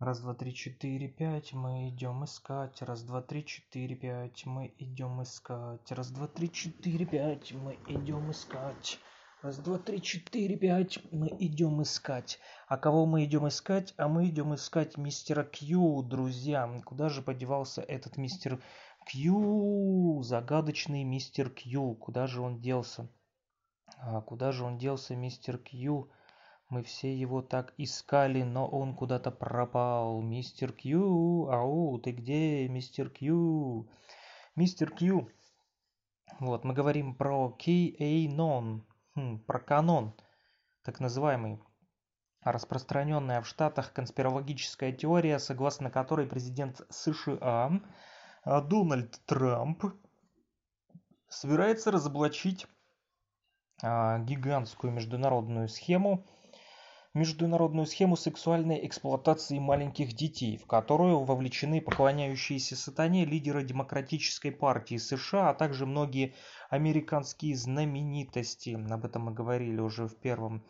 Раз, два, три, четыре, пять, мы идем искать. Раз, два, три, четыре, пять, мы идем искать. Раз, два, три, четыре, пять, мы идем искать. Раз, два, три, четыре, пять, мы идем искать. А кого мы идем искать? А мы идем искать мистера Кью, друзья. Куда же подевался этот мистер Кью? Загадочный мистер Кью. Куда же он делся? А куда же он делся, мистер Кью? Мы все его так искали, но он куда-то пропал. Мистер Кью, ау, ты где, мистер Кью? Мистер Кью. Вот, мы говорим про QAnon, хм, про канон, так называемый. Распространенная в Штатах конспирологическая теория, согласно которой президент США а, Дональд Трамп собирается разоблачить а, гигантскую международную схему международную схему сексуальной эксплуатации маленьких детей, в которую вовлечены поклоняющиеся сатане лидеры Демократической партии США, а также многие американские знаменитости. Об этом мы говорили уже в первом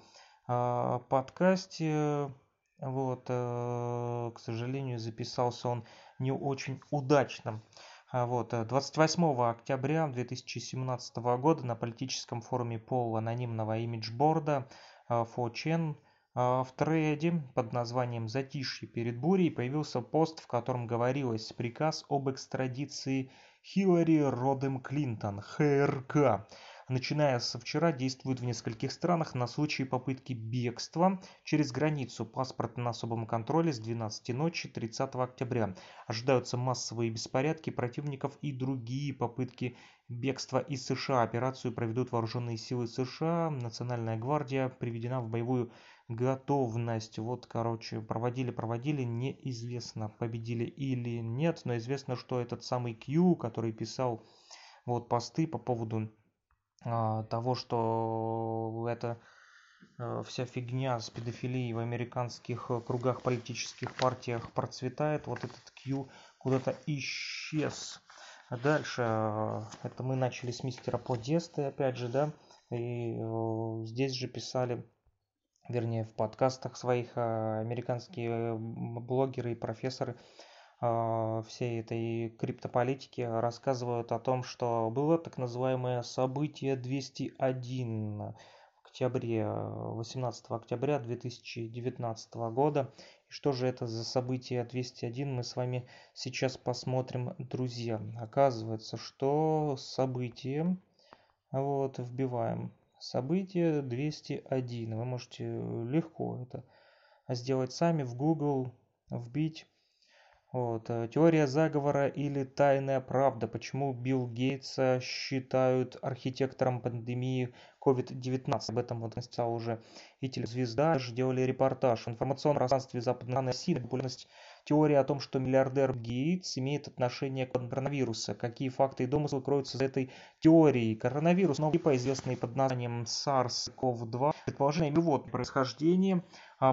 э, подкасте. Вот, э, к сожалению, записался он не очень удачно. Вот, 28 октября 2017 года на политическом форуме пол анонимного имиджборда 4chan а, в трейде под названием «Затишье перед бурей» появился пост, в котором говорилось приказ об экстрадиции Хиллари Родем Клинтон, ХРК. Начиная со вчера действует в нескольких странах на случай попытки бегства через границу. Паспорт на особом контроле с 12 ночи 30 октября. Ожидаются массовые беспорядки противников и другие попытки бегства из США. Операцию проведут вооруженные силы США. Национальная гвардия приведена в боевую готовность. Вот, короче, проводили, проводили, неизвестно, победили или нет, но известно, что этот самый Q, который писал вот посты по поводу а, того, что это а, вся фигня с педофилией в американских кругах политических партиях процветает, вот этот Q куда-то исчез. Дальше, а, это мы начали с мистера Подесты, опять же, да, и э, здесь же писали вернее в подкастах своих а, американские блогеры и профессоры а, всей этой криптополитики рассказывают о том, что было так называемое событие 201 в октябре, 18 октября 2019 года. И что же это за событие 201, мы с вами сейчас посмотрим, друзья. Оказывается, что событие, вот, вбиваем событие 201. Вы можете легко это сделать сами в Google, вбить. Вот. Э, теория заговора или тайная правда. Почему Билл Гейтса считают архитектором пандемии COVID-19. Об этом вот написал уже и телезвезда, делали репортаж. В информационном пространстве Западной России популярность теории о том, что миллиардер Гейтс имеет отношение к коронавирусу. Какие факты и домыслы кроются за этой теорией? Коронавирус, новый типа, известный под названием SARS-CoV-2, предположение его происхождения,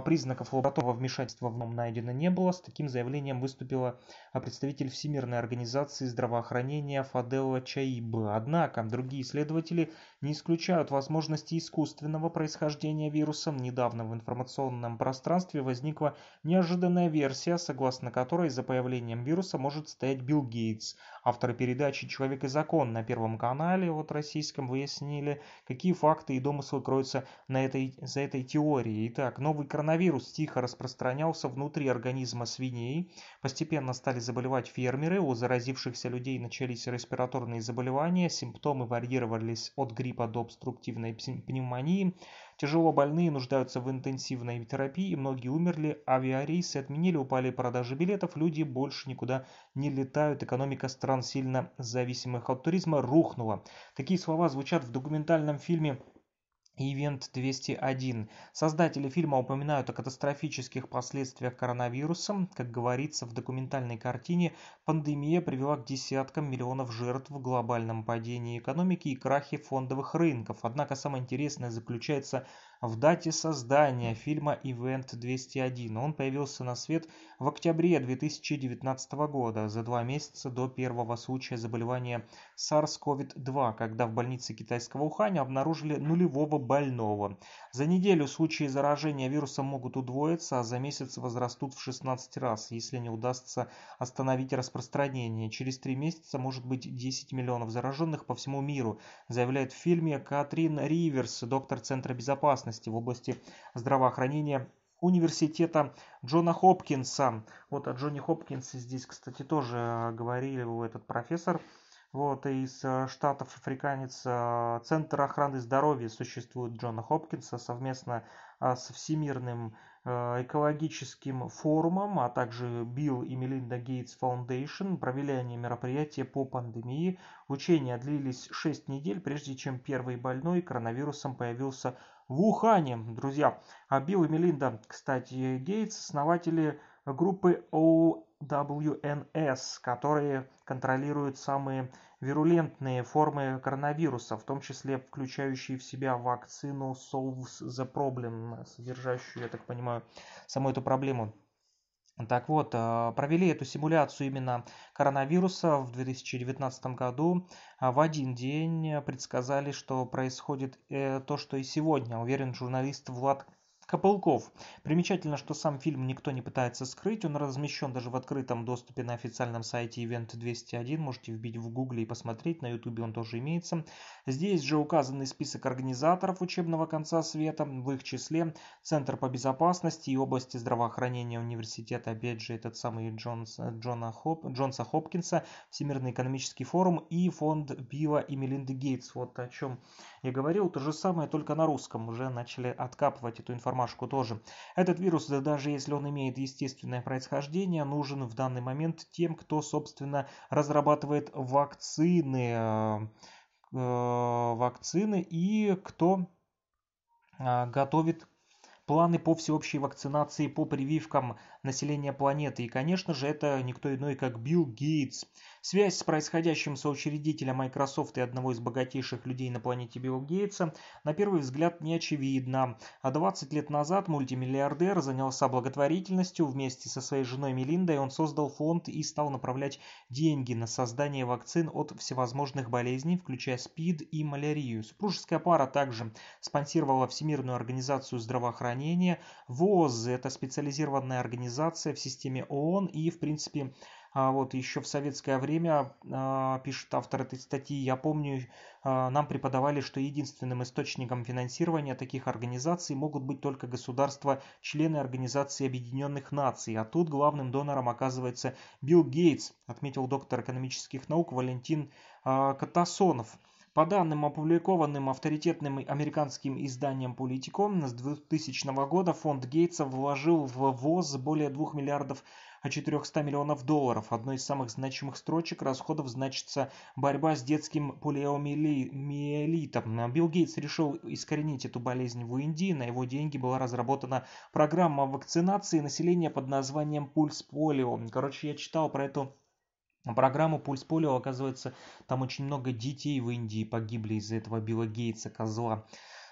признаков лабораторного вмешательства в нем найдено не было. С таким заявлением выступила представитель Всемирной организации здравоохранения Фаделла Чаиба. Однако другие исследователи не исключают возможности искусственного происхождения вируса. Недавно в информационном пространстве возникла неожиданная версия, согласно которой за появлением вируса может стоять Билл Гейтс. Авторы передачи «Человек и закон» на Первом канале, вот российском, выяснили, какие факты и домыслы кроются на этой, за этой теорией. Итак, новый коронавирус тихо распространялся внутри организма свиней. Постепенно стали заболевать фермеры, у заразившихся людей начались респираторные заболевания, симптомы варьировались от гриппа до обструктивной пневмонии. Тяжело больные нуждаются в интенсивной терапии, многие умерли, авиарейсы отменили, упали продажи билетов, люди больше никуда не летают, экономика стран сильно зависимых от туризма рухнула. Такие слова звучат в документальном фильме Ивент 201. Создатели фильма упоминают о катастрофических последствиях коронавируса. Как говорится в документальной картине, пандемия привела к десяткам миллионов жертв в глобальном падении экономики и крахе фондовых рынков. Однако самое интересное заключается в дате создания фильма Event 201. Он появился на свет в октябре 2019 года, за два месяца до первого случая заболевания SARS-CoV-2, когда в больнице китайского Уханя обнаружили нулевого больного. За неделю случаи заражения вирусом могут удвоиться, а за месяц возрастут в 16 раз, если не удастся остановить распространение. Через три месяца может быть 10 миллионов зараженных по всему миру, заявляет в фильме Катрин Риверс, доктор Центра безопасности в области здравоохранения университета Джона Хопкинса. Вот о Джоне Хопкинсе здесь, кстати, тоже говорили этот профессор. Вот из э, штатов африканец э, Центр охраны здоровья существует Джона Хопкинса совместно э, с Всемирным экологическим форумом, а также Билл и Мелинда Гейтс Foundation провели они мероприятия по пандемии. Учения длились 6 недель, прежде чем первый больной коронавирусом появился в Ухане, друзья. А Билл и Мелинда, кстати, Гейтс, основатели группы OWNS, которые контролируют самые вирулентные формы коронавируса, в том числе включающие в себя вакцину Solves the Problem, содержащую, я так понимаю, саму эту проблему. Так вот, э, провели эту симуляцию именно коронавируса в 2019 году. А в один день предсказали, что происходит э, то, что и сегодня, уверен журналист Влад Копылков. Примечательно, что сам фильм никто не пытается скрыть, он размещен даже в открытом доступе на официальном сайте Event 201, можете вбить в гугле и посмотреть, на ютубе он тоже имеется. Здесь же указанный список организаторов учебного конца света, в их числе Центр по безопасности и области здравоохранения университета, опять же этот самый Джонс, Джона Хоп, Джонса Хопкинса, Всемирный экономический форум и фонд Билла и Мелинды Гейтс. Вот о чем я говорил, то же самое, только на русском. Уже начали откапывать эту информацию промашку тоже. Этот вирус, даже если он имеет естественное происхождение, нужен в данный момент тем, кто, собственно, разрабатывает вакцины, э, э, вакцины и кто э, готовит планы по всеобщей вакцинации по прививкам населения планеты. И, конечно же, это никто иной, как Билл Гейтс. Связь с происходящим соучредителя Microsoft и одного из богатейших людей на планете Билла Гейтса на первый взгляд не очевидна. А 20 лет назад мультимиллиардер занялся благотворительностью. Вместе со своей женой Мелиндой он создал фонд и стал направлять деньги на создание вакцин от всевозможных болезней, включая СПИД и малярию. Супружеская пара также спонсировала Всемирную организацию здравоохранения. ВОЗ – это специализированная организация в системе ООН и, в принципе, а вот еще в советское время, а, пишет автор этой статьи, я помню, а, нам преподавали, что единственным источником финансирования таких организаций могут быть только государства, члены Организации Объединенных Наций. А тут главным донором оказывается Билл Гейтс, отметил доктор экономических наук Валентин Катасонов. По данным, опубликованным авторитетным американским изданием Политиком, с 2000 года фонд Гейтса вложил в ВОЗ более 2 миллиардов 400 миллионов долларов. Одной из самых значимых строчек расходов значится борьба с детским полиомиелитом. Билл Гейтс решил искоренить эту болезнь в Индии. На его деньги была разработана программа вакцинации населения под названием «Пульс полио». Короче, я читал про эту программу «Пульс полио». Оказывается, там очень много детей в Индии погибли из-за этого Билла Гейтса, козла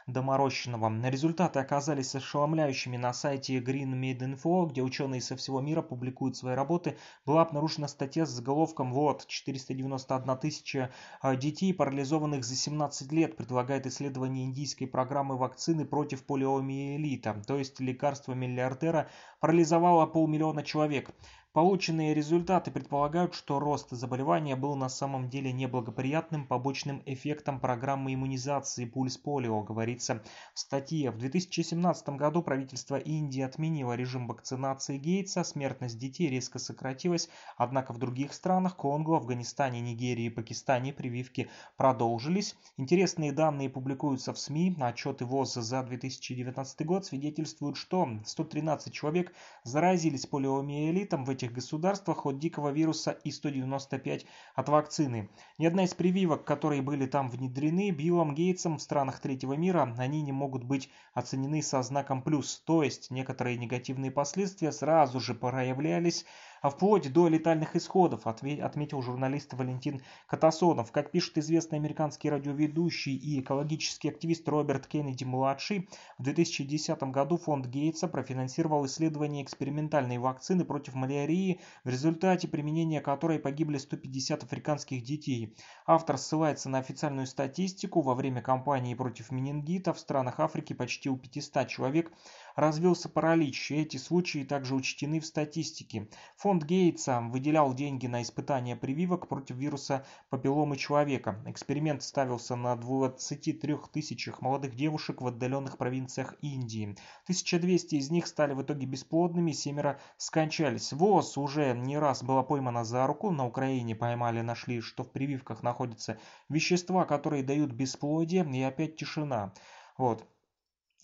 доморощенного. Результаты оказались ошеломляющими. На сайте Green Made Info, где ученые со всего мира публикуют свои работы, была обнаружена статья с заголовком «Вот, 491 тысяча а, детей, парализованных за 17 лет, предлагает исследование индийской программы вакцины против полиомиелита». То есть лекарство миллиардера парализовало полмиллиона человек. Полученные результаты предполагают, что рост заболевания был на самом деле неблагоприятным побочным эффектом программы иммунизации пульс полио, говорится в статье. В 2017 году правительство Индии отменило режим вакцинации Гейтса, смертность детей резко сократилась, однако в других странах Конго, Афганистане, Нигерии и Пакистане прививки продолжились. Интересные данные публикуются в СМИ, отчеты ВОЗ за 2019 год свидетельствуют, что 113 человек заразились полиомиелитом в этих этих государствах от дикого вируса И-195 от вакцины. Ни одна из прививок, которые были там внедрены Биллом Гейтсом в странах третьего мира, они не могут быть оценены со знаком плюс, то есть некоторые негативные последствия сразу же проявлялись а вплоть до летальных исходов, отметил журналист Валентин Катасонов. Как пишет известный американский радиоведущий и экологический активист Роберт Кеннеди-младший, в 2010 году фонд Гейтса профинансировал исследование экспериментальной вакцины против малярии, в результате применения которой погибли 150 африканских детей. Автор ссылается на официальную статистику. Во время кампании против менингита в странах Африки почти у 500 человек развился паралич, и эти случаи также учтены в статистике. Фонд Гейтса выделял деньги на испытания прививок против вируса папилломы человека. Эксперимент ставился на 23 тысячах молодых девушек в отдаленных провинциях Индии. 1200 из них стали в итоге бесплодными, семеро скончались. ВОЗ уже не раз была поймана за руку, на Украине поймали, нашли, что в прививках находятся вещества, которые дают бесплодие, и опять тишина. Вот.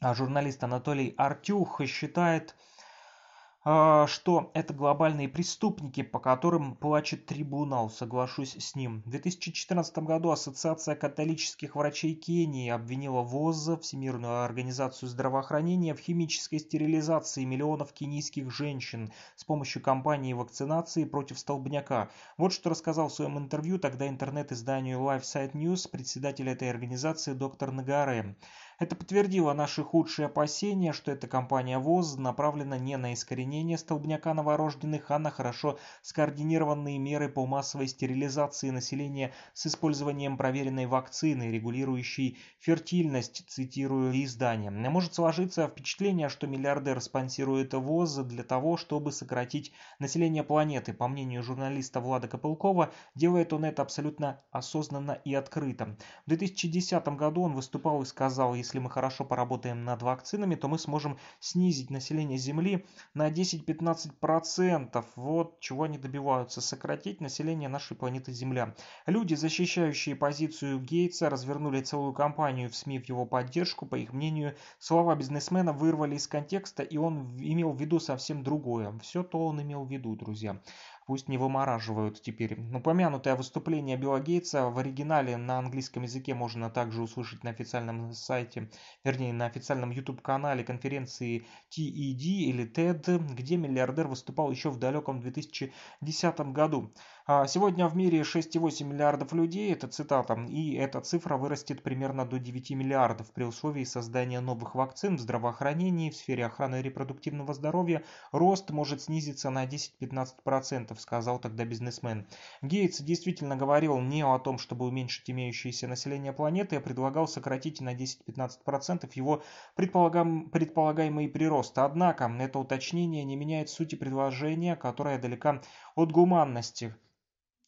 А журналист Анатолий Артюх считает, а, что это глобальные преступники, по которым плачет трибунал, соглашусь с ним. В 2014 году Ассоциация католических врачей Кении обвинила ВОЗ, Всемирную организацию здравоохранения, в химической стерилизации миллионов кенийских женщин с помощью кампании вакцинации против столбняка. Вот что рассказал в своем интервью тогда интернет-изданию LifeSite News председатель этой организации доктор Нагаре. Это подтвердило наши худшие опасения, что эта кампания ВОЗ направлена не на искоренение столбняка новорожденных, а на хорошо скоординированные меры по массовой стерилизации населения с использованием проверенной вакцины, регулирующей фертильность, цитирую издание. Может сложиться впечатление, что миллиардер спонсирует ВОЗ для того, чтобы сократить население планеты. По мнению журналиста Влада Копылкова, делает он это абсолютно осознанно и открыто. В 2010 году он выступал и сказал, если если мы хорошо поработаем над вакцинами, то мы сможем снизить население Земли на 10-15%. Вот чего они добиваются. Сократить население нашей планеты Земля. Люди, защищающие позицию Гейтса, развернули целую кампанию в СМИ в его поддержку. По их мнению, слова бизнесмена вырвали из контекста, и он имел в виду совсем другое. Все то он имел в виду, друзья пусть не вымораживают теперь. Упомянутое выступление Билла Гейтса в оригинале на английском языке можно также услышать на официальном сайте, вернее на официальном YouTube-канале конференции TED или TED, где миллиардер выступал еще в далеком 2010 году. А сегодня в мире 6,8 миллиардов людей, это цитата, и эта цифра вырастет примерно до 9 миллиардов при условии создания новых вакцин в здравоохранении, в сфере охраны репродуктивного здоровья. Рост может снизиться на 10-15%, сказал тогда бизнесмен. Гейтс действительно говорил не о том, чтобы уменьшить имеющееся население планеты, а предлагал сократить на 10-15% его предполагаемый прирост. Однако это уточнение не меняет сути предложения, которое далека от гуманности.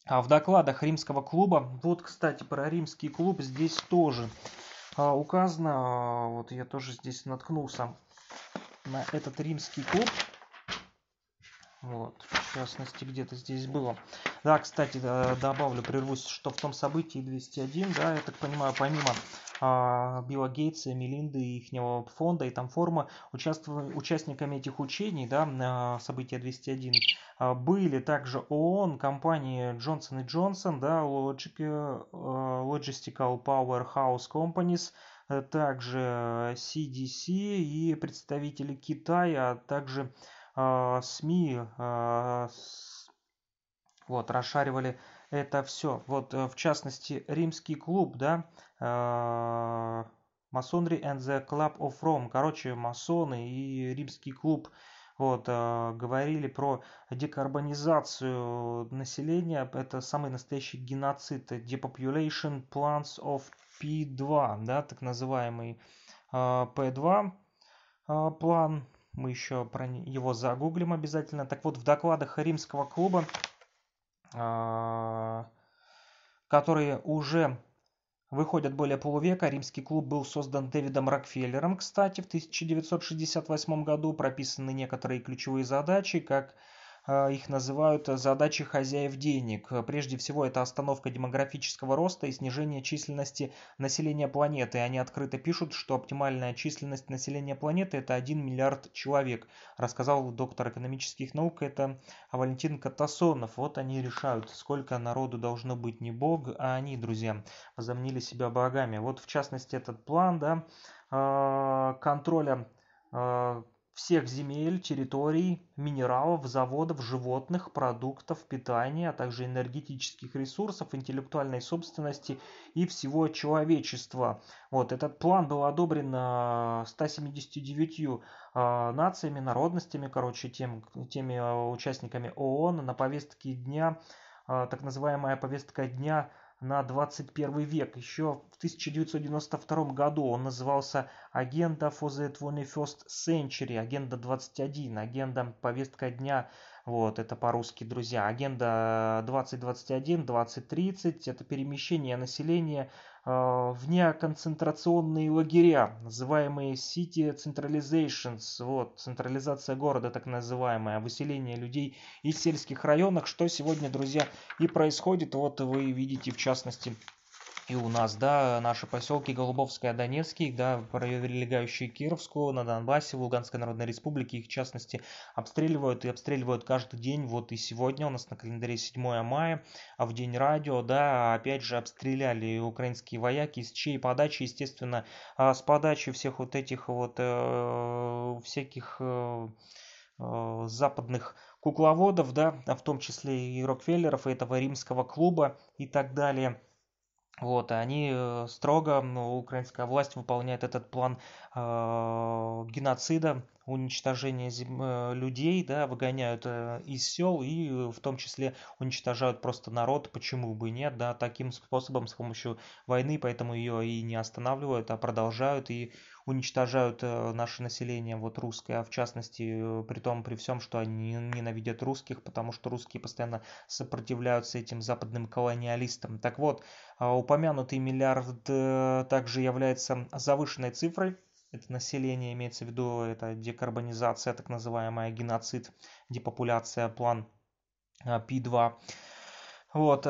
А в докладах римского клуба, вот, кстати, про римский клуб здесь тоже а, указано, а, вот я тоже здесь наткнулся на этот римский клуб. Вот, в частности, где-то здесь было. Да, кстати, добавлю, прервусь, что в том событии 201, да, я так понимаю, помимо а, Билла Гейтса, Мелинды и их фонда и там форума, участниками этих учений, да, события 201, а, были также ООН, компании Johnson Johnson, да, Logistical Powerhouse Companies, э, также CDC и представители Китая, а также СМИ вот, расшаривали это все. Вот, э, в частности, римский клуб, да, Masonry and the Club of Rome. Короче, масоны и римский клуб вот, э, говорили про декарбонизацию населения. Это самый настоящий геноцид. Depopulation Plans of P2, да, так называемый э, P2 э, план. Мы еще про его загуглим обязательно. Так вот, в докладах Римского клуба, которые уже выходят более полувека. Римский клуб был создан Дэвидом Рокфеллером, кстати, в 1968 году. Прописаны некоторые ключевые задачи, как их называют задачи хозяев денег. Прежде всего, это остановка демографического роста и снижение численности населения планеты. Они открыто пишут, что оптимальная численность населения планеты это 1 миллиард человек. Рассказал доктор экономических наук, это Валентин Катасонов. Вот они решают, сколько народу должно быть не бог, а они, друзья, возомнили себя богами. Вот в частности этот план да, а, контроля а, всех земель, территорий, минералов, заводов, животных, продуктов, питания, а также энергетических ресурсов, интеллектуальной собственности и всего человечества. Вот, этот план был одобрен 179 а, нациями, народностями, короче, тем, теми а, участниками ООН на повестке дня, а, так называемая повестка дня на 21 век. Еще в 1992 году он назывался Агenda for the 21st Century, Агenda 21, Агenda повестка дня вот, это по-русски, друзья. Агенда 2021, 2030 – это перемещение населения э, в неоконцентрационные лагеря, называемые City Centralizations, вот, централизация города так называемая, выселение людей из сельских районов, что сегодня, друзья, и происходит. Вот вы видите, в частности, и у нас, да, наши поселки Голубовская, Донецкий, да, прилегающие к Кировску, на Донбассе, в Луганской Народной Республике, их в частности обстреливают и обстреливают каждый день, вот и сегодня у нас на календаре 7 мая, а в день радио, да, опять же обстреляли украинские вояки, с чьей подачи, естественно, а, с подачи всех вот этих вот э, всяких э, э, западных кукловодов, да, в том числе и Рокфеллеров, и этого римского клуба и так далее – вот, и они э, строго, ну, украинская власть выполняет этот план э, геноцида, уничтожения зем... Э, людей, да, выгоняют э, из сел и э, в том числе уничтожают просто народ, почему бы нет, да, таким способом, с помощью войны, поэтому ее и не останавливают, а продолжают. И уничтожают э, наше население, вот русское, а в частности, э, при том, при всем, что они ненавидят русских, потому что русские постоянно сопротивляются этим западным колониалистам. Так вот, а, упомянутый миллиард э, также является завышенной цифрой, это население имеется в виду, это декарбонизация, так называемая геноцид, депопуляция, план P2. Вот,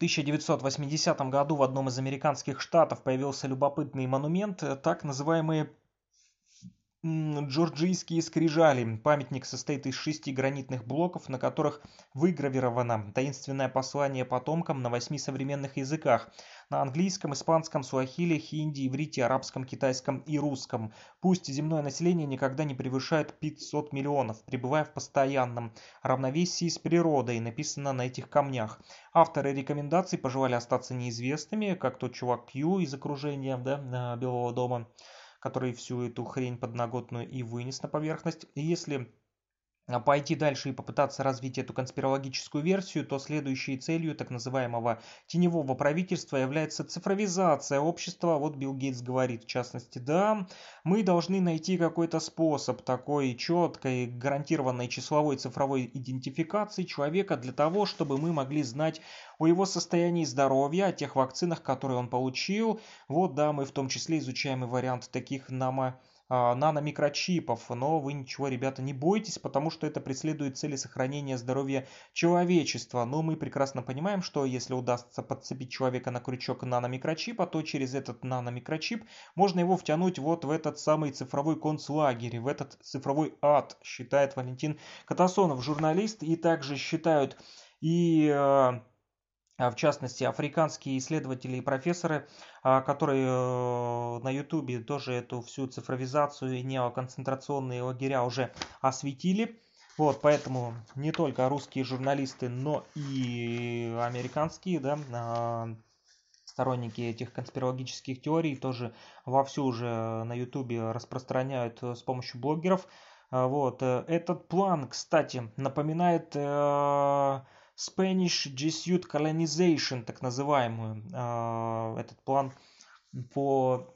1980 году в одном из американских штатов появился любопытный монумент, э, так называемые Джорджийские скрижали. Памятник состоит из шести гранитных блоков, на которых выгравировано таинственное послание потомкам на восьми современных языках. На английском, испанском, суахиле, хинди, иврите, арабском, китайском и русском. Пусть земное население никогда не превышает 500 миллионов, пребывая в постоянном равновесии с природой, написано на этих камнях. Авторы рекомендаций пожелали остаться неизвестными, как тот чувак Кью из окружения да, Белого дома который всю эту хрень подноготную и вынес на поверхность. И если пойти дальше и попытаться развить эту конспирологическую версию, то следующей целью так называемого теневого правительства является цифровизация общества. Вот Билл Гейтс говорит, в частности, да, мы должны найти какой-то способ такой четкой, гарантированной числовой цифровой идентификации человека для того, чтобы мы могли знать о его состоянии здоровья, о тех вакцинах, которые он получил. Вот, да, мы в том числе изучаем и вариант таких намо а, наномикрочипов. Но вы ничего, ребята, не бойтесь, потому что это преследует цели сохранения здоровья человечества. Но мы прекрасно понимаем, что если удастся подцепить человека на крючок наномикрочипа, то через этот наномикрочип можно его втянуть вот в этот самый цифровой концлагерь, в этот цифровой ад, считает Валентин Катасонов, журналист. И также считают и а, а, в частности, африканские исследователи и профессоры, а, которые э, на ютубе тоже эту всю цифровизацию и неоконцентрационные лагеря уже осветили. Вот, поэтому не только русские журналисты, но и американские, да, а, сторонники этих конспирологических теорий тоже вовсю уже на ютубе распространяют э, с помощью блогеров. Вот, э, этот план, кстати, напоминает Spanish Jesuit Colonization, так называемую, а, этот план по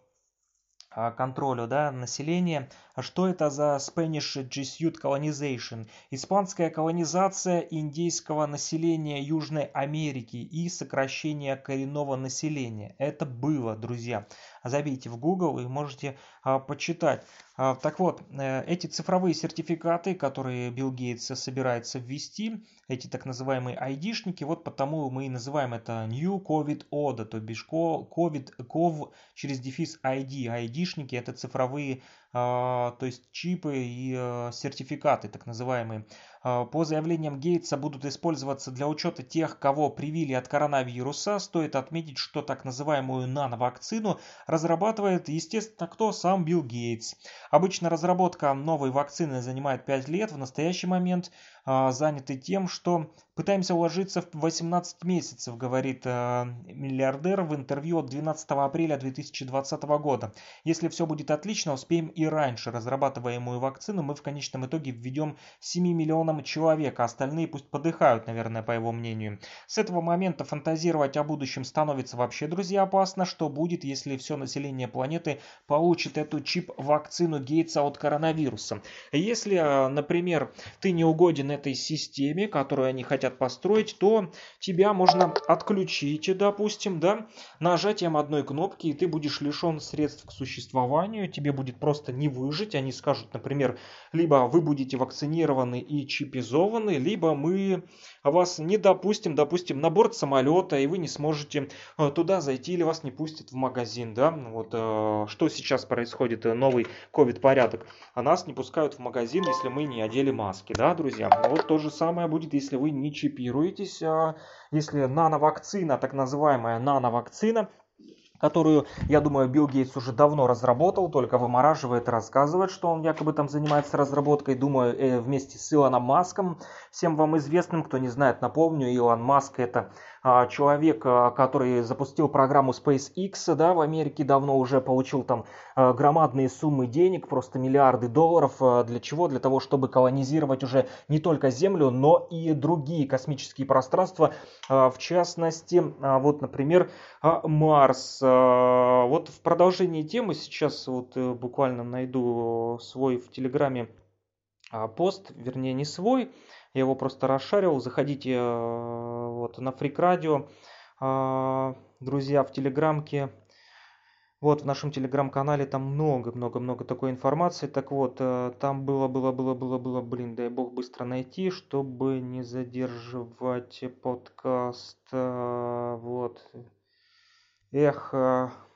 а, контролю да, населения. А что это за Spanish Jesuit Colonization? Испанская колонизация индейского населения Южной Америки и сокращение коренного населения. Это было, друзья забейте в Google и можете а, почитать. А, так вот, э, эти цифровые сертификаты, которые Билл Гейтс собирается ввести, эти так называемые ID-шники, вот потому мы и называем это New COVID ODA, то бишь COVID, COV через дефис ID. ID-шники это цифровые то есть чипы и сертификаты, так называемые. По заявлениям Гейтса будут использоваться для учета тех, кого привили от коронавируса. Стоит отметить, что так называемую нановакцину разрабатывает, естественно, кто? Сам Билл Гейтс. Обычно разработка новой вакцины занимает 5 лет. В настоящий момент заняты тем, что пытаемся уложиться в 18 месяцев, говорит миллиардер в интервью от 12 апреля 2020 года. Если все будет отлично, успеем и раньше. Разрабатываемую вакцину мы в конечном итоге введем 7 миллионам человек, а остальные пусть подыхают, наверное, по его мнению. С этого момента фантазировать о будущем становится вообще, друзья, опасно. Что будет, если все население планеты получит эту чип-вакцину Гейтса от коронавируса? Если, например, ты не угоден этой системе, которую они хотят построить, то тебя можно отключить, допустим, да, нажатием одной кнопки, и ты будешь лишен средств к существованию, тебе будет просто не выжить. Они скажут, например, либо вы будете вакцинированы и чипизованы, либо мы вас не допустим, допустим, на борт самолета, и вы не сможете э, туда зайти, или вас не пустят в магазин, да, вот э, что сейчас происходит, э, новый ковид-порядок, а нас не пускают в магазин, если мы не одели маски, да, друзья, вот то же самое будет, если вы не чипируетесь, а если нановакцина, так называемая нановакцина, которую, я думаю, Билл Гейтс уже давно разработал, только вымораживает, рассказывает, что он якобы там занимается разработкой, думаю, э, вместе с Илоном Маском, всем вам известным, кто не знает, напомню, Илон Маск это человек, а, который запустил программу SpaceX, да, в Америке давно уже получил там а, громадные суммы денег, просто миллиарды долларов. Для чего? Для того, чтобы колонизировать уже не только Землю, но и другие космические пространства, в частности, вот, например, Марс. Вот в продолжении темы сейчас вот э, буквально найду свой в Телеграме пост, вернее не свой, я его просто расшарил. Заходите э, вот на Freak Radio, э, друзья, в Телеграмке. Вот в нашем телеграм-канале там много-много-много такой информации. Так вот, э, там было, было, было, было, было, блин, дай бог быстро найти, чтобы не задерживать подкаст. Вот. Эх,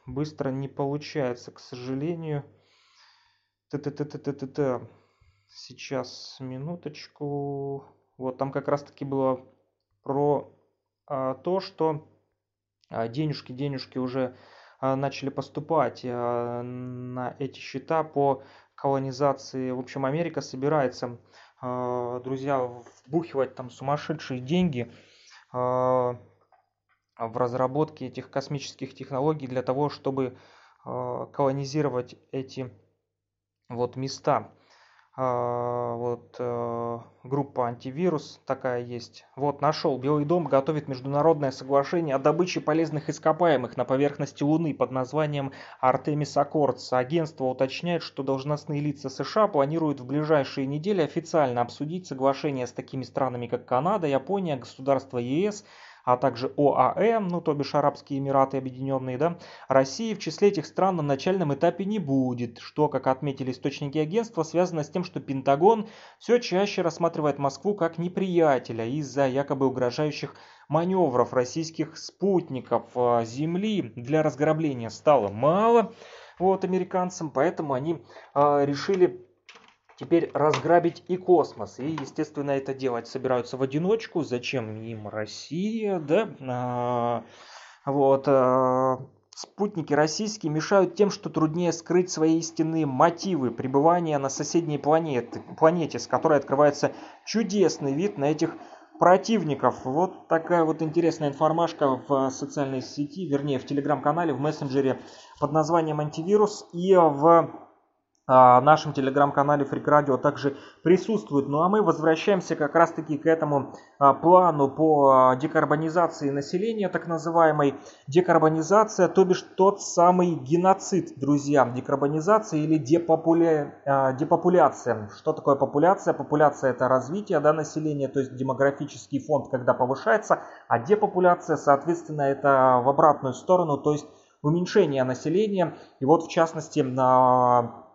быстро не получается, к сожалению. Т-т-т-т-т-т. Сейчас, минуточку. Вот там как раз таки было про а, то, что а, денежки, денежки уже а, начали поступать а, на эти счета по колонизации. В общем, Америка собирается, а, друзья, вбухивать там сумасшедшие деньги а, в разработке этих космических технологий для того, чтобы а, колонизировать эти вот места. А, вот э, группа антивирус такая есть. Вот нашел. Белый дом готовит международное соглашение о добыче полезных ископаемых на поверхности Луны под названием Artemis Accords. Агентство уточняет, что должностные лица США планируют в ближайшие недели официально обсудить соглашение с такими странами, как Канада, Япония, государства ЕС, а также ОАЭ, ну то бишь Арабские Эмираты Объединенные, да, России в числе этих стран на начальном этапе не будет, что, как отметили источники агентства, связано с тем, что Пентагон все чаще рассматривает Москву как неприятеля из-за якобы угрожающих маневров российских спутников. А, Земли для разграбления стало мало вот американцам, поэтому они э, решили теперь разграбить и космос. И, естественно, это делать собираются в одиночку. Зачем им Россия, да? А, вот. А, спутники российские мешают тем, что труднее скрыть свои истинные мотивы пребывания на соседней планете, планете, с которой открывается чудесный вид на этих противников. Вот такая вот интересная информашка в социальной сети, вернее в телеграм-канале, в мессенджере под названием антивирус и в нашем телеграм-канале Freak Radio также присутствует. Ну а мы возвращаемся как раз таки к этому а, плану по а, декарбонизации населения, так называемой декарбонизация, то бишь тот самый геноцид, друзья. Декарбонизация или депопуля... депопуляция. Что такое популяция? Популяция это развитие да, населения, то есть демографический фонд, когда повышается, а депопуляция, соответственно, это в обратную сторону, то есть уменьшение населения. И вот в частности на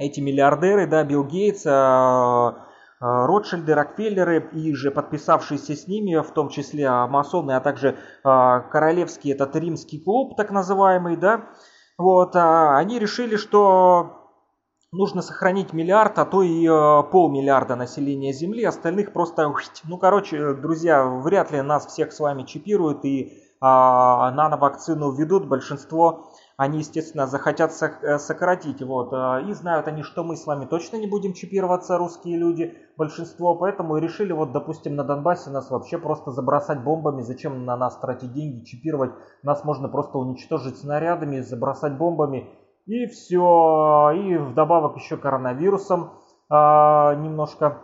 эти миллиардеры, да, Билл Гейтс, а, а, Ротшильды, Рокфеллеры и же подписавшиеся с ними, в том числе масоны, а также а, королевский этот римский клуб, так называемый, да, вот, они решили, что нужно сохранить миллиард, а то и полмиллиарда населения Земли, остальных просто, ну, короче, друзья, вряд ли нас всех с вами чипируют и э, нановакцину введут, большинство они, естественно, захотят э, сократить. Вот. Э, и знают они, что мы с вами точно не будем чипироваться, русские люди, большинство. Поэтому и решили, вот, допустим, на Донбассе нас вообще просто забросать бомбами. Зачем на нас тратить деньги, чипировать? Нас можно просто уничтожить снарядами, забросать бомбами. И все. И вдобавок еще коронавирусом а, немножко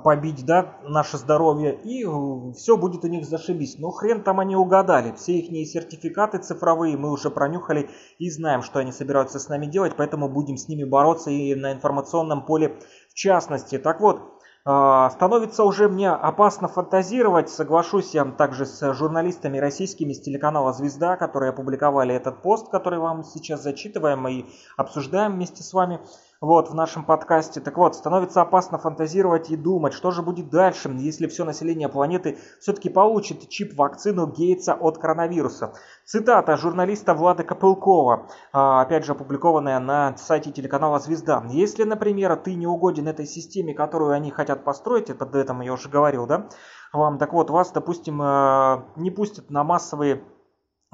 побить, да, наше здоровье, и э, все будет у них зашибись. Но хрен там они угадали. Все их сертификаты цифровые мы уже пронюхали и знаем, что они собираются с нами делать, поэтому будем с ними бороться и на информационном поле в частности. Так вот, а, становится уже мне опасно фантазировать, соглашусь я также с журналистами российскими с телеканала «Звезда», которые опубликовали этот пост, который вам сейчас зачитываем и обсуждаем вместе с вами вот, в нашем подкасте. Так вот, становится опасно фантазировать и думать, что же будет дальше, если все население планеты все-таки получит чип-вакцину Гейтса от коронавируса. Цитата журналиста Влада Копылкова, а, опять же опубликованная на сайте телеканала «Звезда». Если, например, ты не угоден этой системе, которую они хотят построить, это до этого я уже говорил, да, вам, так вот, вас, допустим, э, не пустят на массовые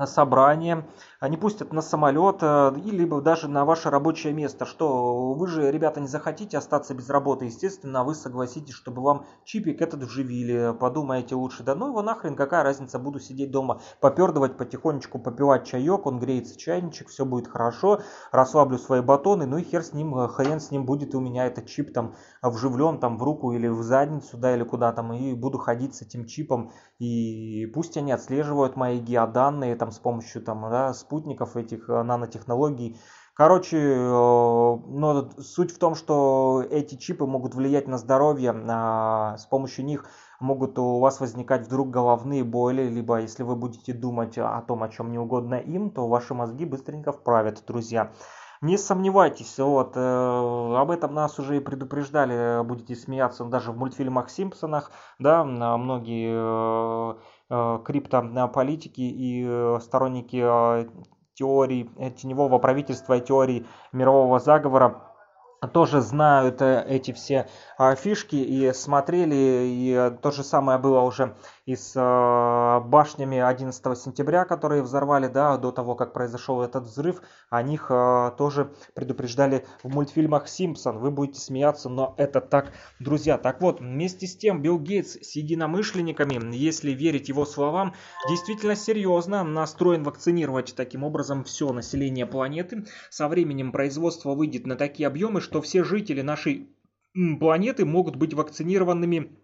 собрание, они пустят на самолет э, либо даже на ваше рабочее место, что вы же, ребята, не захотите остаться без работы, естественно, вы согласитесь, чтобы вам чипик этот вживили, подумаете лучше, да ну его нахрен, какая разница, буду сидеть дома, попердывать потихонечку, попивать чаек, он греется чайничек, все будет хорошо, расслаблю свои батоны, ну и хер с ним, хрен с ним будет у меня этот чип там вживлен там в руку или в задницу, да, или куда там, и буду ходить с этим чипом, и пусть они отслеживают мои геоданные, там с помощью там, да, спутников этих э, нанотехнологий. Короче, э, но суть в том, что эти чипы могут влиять на здоровье, а с помощью них могут у вас возникать вдруг головные боли, либо если вы будете думать о том, о чем не угодно им, то ваши мозги быстренько вправят, друзья. Не сомневайтесь, вот, э, об этом нас уже и предупреждали, будете смеяться даже в мультфильмах Симпсонах, да, многие Э, криптополитики и э, сторонники э, теории теневого правительства теории мирового заговора тоже знают эти все фишки и смотрели, и то же самое было уже и с э, башнями 11 сентября, которые взорвали, да, до того, как произошел этот взрыв, о них э, тоже предупреждали в мультфильмах Симпсон. Вы будете смеяться, но это так, друзья. Так вот, вместе с тем, Билл Гейтс с единомышленниками, если верить его словам, действительно серьезно настроен вакцинировать таким образом все население планеты. Со временем производство выйдет на такие объемы, что все жители нашей планеты могут быть вакцинированными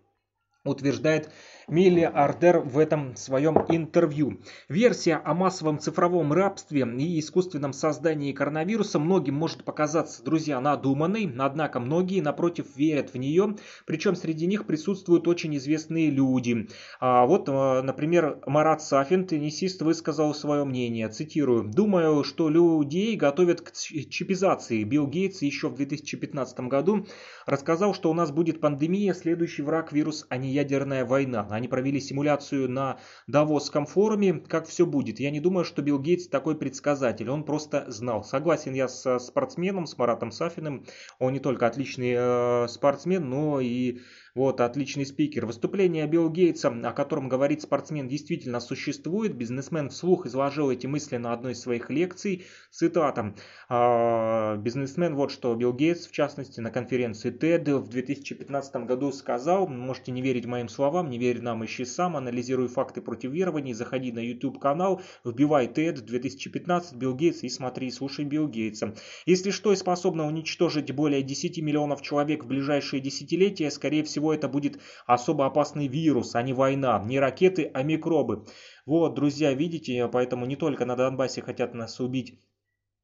утверждает миллиардер в этом своем интервью. Версия о массовом цифровом рабстве и искусственном создании коронавируса многим может показаться, друзья, надуманной, однако многие, напротив, верят в нее, причем среди них присутствуют очень известные люди. А вот, э, например, Марат Сафин, теннисист, высказал свое мнение, цитирую, «Думаю, что людей готовят к чипизации. Билл Гейтс еще в 2015 году рассказал, что у нас будет пандемия, следующий враг вирус, а не ядерная война. Они провели симуляцию на Давосском форуме, как все будет. Я не думаю, что Билл Гейтс такой предсказатель, он просто знал. Согласен я с спортсменом, с Маратом Сафиным, он не только отличный э, спортсмен, но и вот, отличный спикер. Выступление Билла Гейтса, о котором говорит спортсмен, действительно существует. Бизнесмен вслух изложил эти мысли на одной из своих лекций. Цитата. «А, бизнесмен, вот что Билл Гейтс, в частности, на конференции TED в 2015 году сказал, можете не верить моим словам, не верь нам, ищи сам, анализируй факты против верований, заходи на YouTube канал, вбивай TED 2015 Билл Гейтс и смотри, слушай Билл Гейтса. Если что и способно уничтожить более 10 миллионов человек в ближайшие десятилетия, скорее всего всего это будет особо опасный вирус, а не война, не ракеты, а микробы. Вот, друзья, видите, поэтому не только на Донбассе хотят нас убить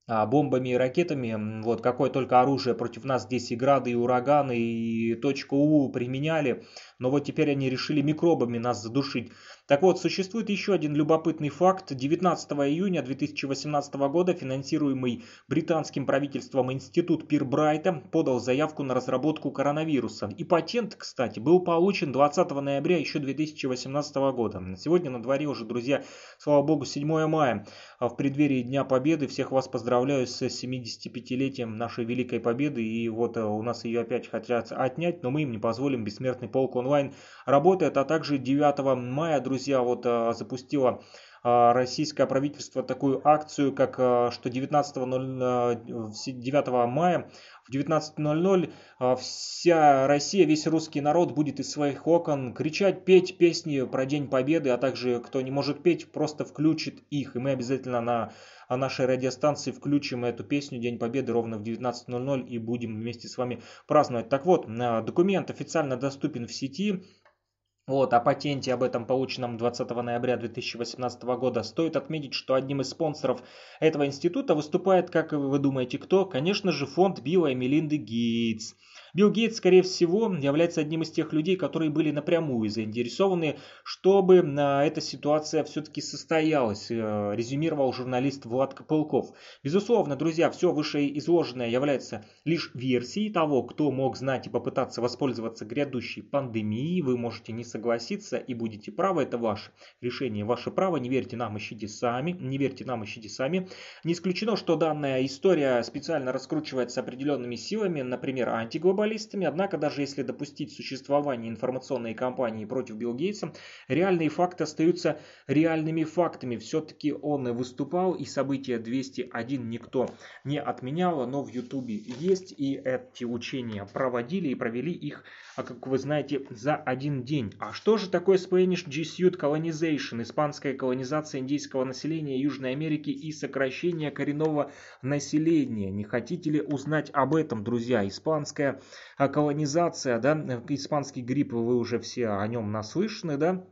а, бомбами и ракетами. Вот какое только оружие против нас здесь и грады, и ураганы, и точку У применяли. Но вот теперь они решили микробами нас задушить. Так вот, существует еще один любопытный факт. 19 июня 2018 года финансируемый британским правительством институт Пирбрайта подал заявку на разработку коронавируса. И патент, кстати, был получен 20 ноября еще 2018 года. Сегодня на дворе уже, друзья, слава богу, 7 мая. В преддверии Дня Победы всех вас поздравляю с 75-летием нашей великой победы. И вот у нас ее опять хотят отнять, но мы им не позволим. Бессмертный полк онлайн работает. А также 9 мая, друзья, вот запустила российское правительство такую акцию, как что 19 9 мая в 19.00 а, вся Россия, весь русский народ будет из своих окон кричать, петь песни про День Победы, а также кто не может петь, просто включит их. И мы обязательно на нашей радиостанции включим эту песню День Победы ровно в 19.00 и будем вместе с вами праздновать. Так вот, документ официально доступен в сети. Вот, о патенте об этом полученном 20 ноября 2018 года стоит отметить, что одним из спонсоров этого института выступает, как вы думаете, кто? Конечно же, фонд Билла и Мелинды Гейтс. Билл Гейтс, скорее всего, является одним из тех людей, которые были напрямую заинтересованы, чтобы а, эта ситуация все-таки состоялась, э, резюмировал журналист Влад Копылков. Безусловно, друзья, все вышеизложенное является лишь версией того, кто мог знать и попытаться воспользоваться грядущей пандемией. Вы можете не согласиться и будете правы, это ваше решение, ваше право. Не верьте нам, ищите сами, не верьте нам, ищите сами. Не исключено, что данная история специально раскручивается определенными силами, например, антиглобализмом, глобалистами, однако даже если допустить существование информационной кампании против Билл Гейтса, реальные факты остаются реальными фактами. Все-таки он выступал и события 201 никто не отменял, но в Ютубе есть и эти учения проводили и провели их, а как вы знаете, за один день. А что же такое Spanish Jesuit Colonization, испанская колонизация индейского населения Южной Америки и сокращение коренного населения? Не хотите ли узнать об этом, друзья? Испанская а колонизация, да, испанский грипп, вы уже все о нем наслышаны, да,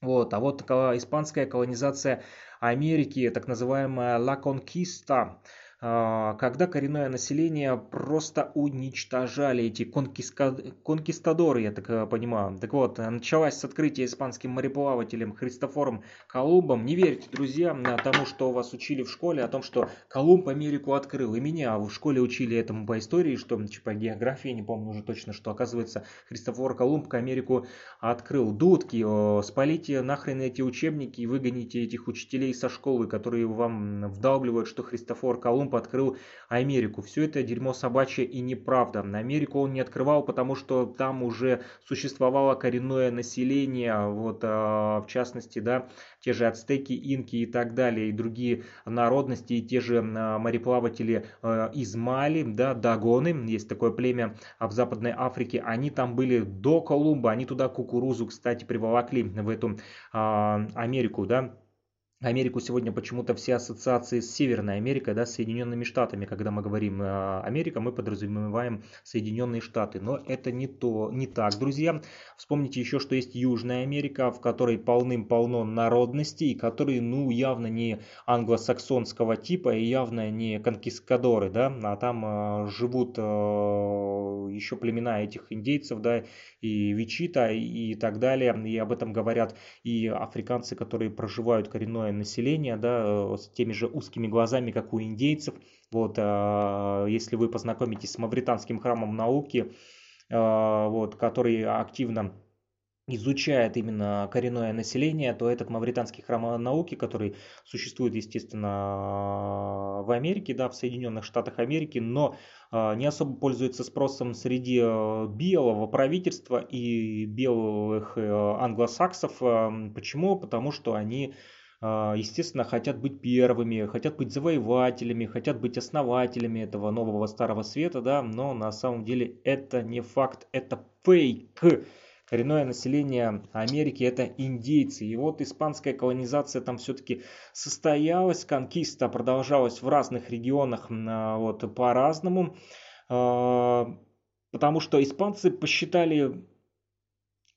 вот, а вот испанская колонизация Америки, так называемая La Conquista, когда коренное население просто уничтожали эти конкистадоры, я так э, понимаю. Так вот, началась с открытия испанским мореплавателем Христофором Колумбом. Не верьте, друзья, тому, что вас учили в школе, о том, что Колумб Америку открыл. И меня в школе учили этому по истории, что типа географии, не помню уже точно, что оказывается Христофор Колумб Америку открыл. Дудки, спалите нахрен эти учебники и выгоните этих учителей со школы, которые вам вдалбливают, что Христофор Колумб Колумб открыл Америку. Все это дерьмо собачье и неправда. Америку он не открывал, потому что там уже существовало коренное население, вот а, в частности, да, те же ацтеки, инки и так далее, и другие народности, и те же а, мореплаватели а, из Мали, да, Дагоны, есть такое племя в Западной Африке, они там были до Колумба, они туда кукурузу, кстати, приволокли в эту Америку, да, Америку сегодня почему-то все ассоциации с Северной Америкой, да, с Соединенными Штатами. Когда мы говорим э, Америка, мы подразумеваем Соединенные Штаты. Но это не то, не так, друзья. Вспомните еще, что есть Южная Америка, в которой полным-полно народностей, которые, ну, явно не англосаксонского типа и явно не конкискадоры, да, а там э, живут э, еще племена этих индейцев, да, и Вичита и, так далее. И об этом говорят и африканцы, которые проживают коренное населения, да, с теми же узкими глазами, как у индейцев. Вот, э, если вы познакомитесь с Мавританским храмом науки, э, вот, который активно изучает именно коренное население, то этот мавританский храм науки, который существует, естественно, в Америке, да, в Соединенных Штатах Америки, но не особо пользуется спросом среди белого правительства и белых англосаксов. Почему? Потому что они а, естественно, хотят быть первыми, хотят быть завоевателями, хотят быть основателями этого нового старого света, да, но на самом деле это не факт, это фейк. Коренное население Америки это индейцы. И вот испанская колонизация там все-таки состоялась, конкиста продолжалась в разных регионах а, вот, по-разному. А, потому что испанцы посчитали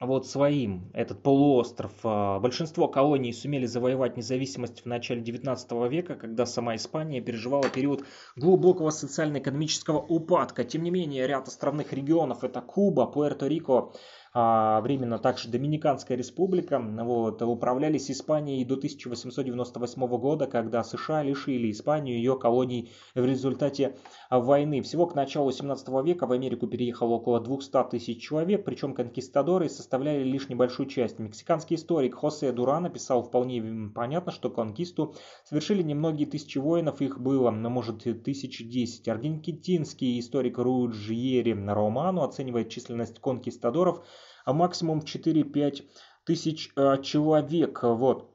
вот своим этот полуостров. А, большинство колоний сумели завоевать независимость в начале 19 века, когда сама Испания переживала период глубокого социально-экономического упадка. Тем не менее, ряд островных регионов, это Куба, Пуэрто-Рико, временно также Доминиканская республика, вот, управлялись Испанией до 1898 года, когда США лишили Испанию ее колоний в результате войны. Всего к началу 17 века в Америку переехало около 200 тысяч человек, причем конкистадоры составляли лишь небольшую часть. Мексиканский историк Хосе Дура написал вполне понятно, что конкисту совершили немногие тысячи воинов, их было, но может тысяч десять. Аргентинский историк Руджиери Роману оценивает численность конкистадоров а максимум 4-5 тысяч э, человек. Вот.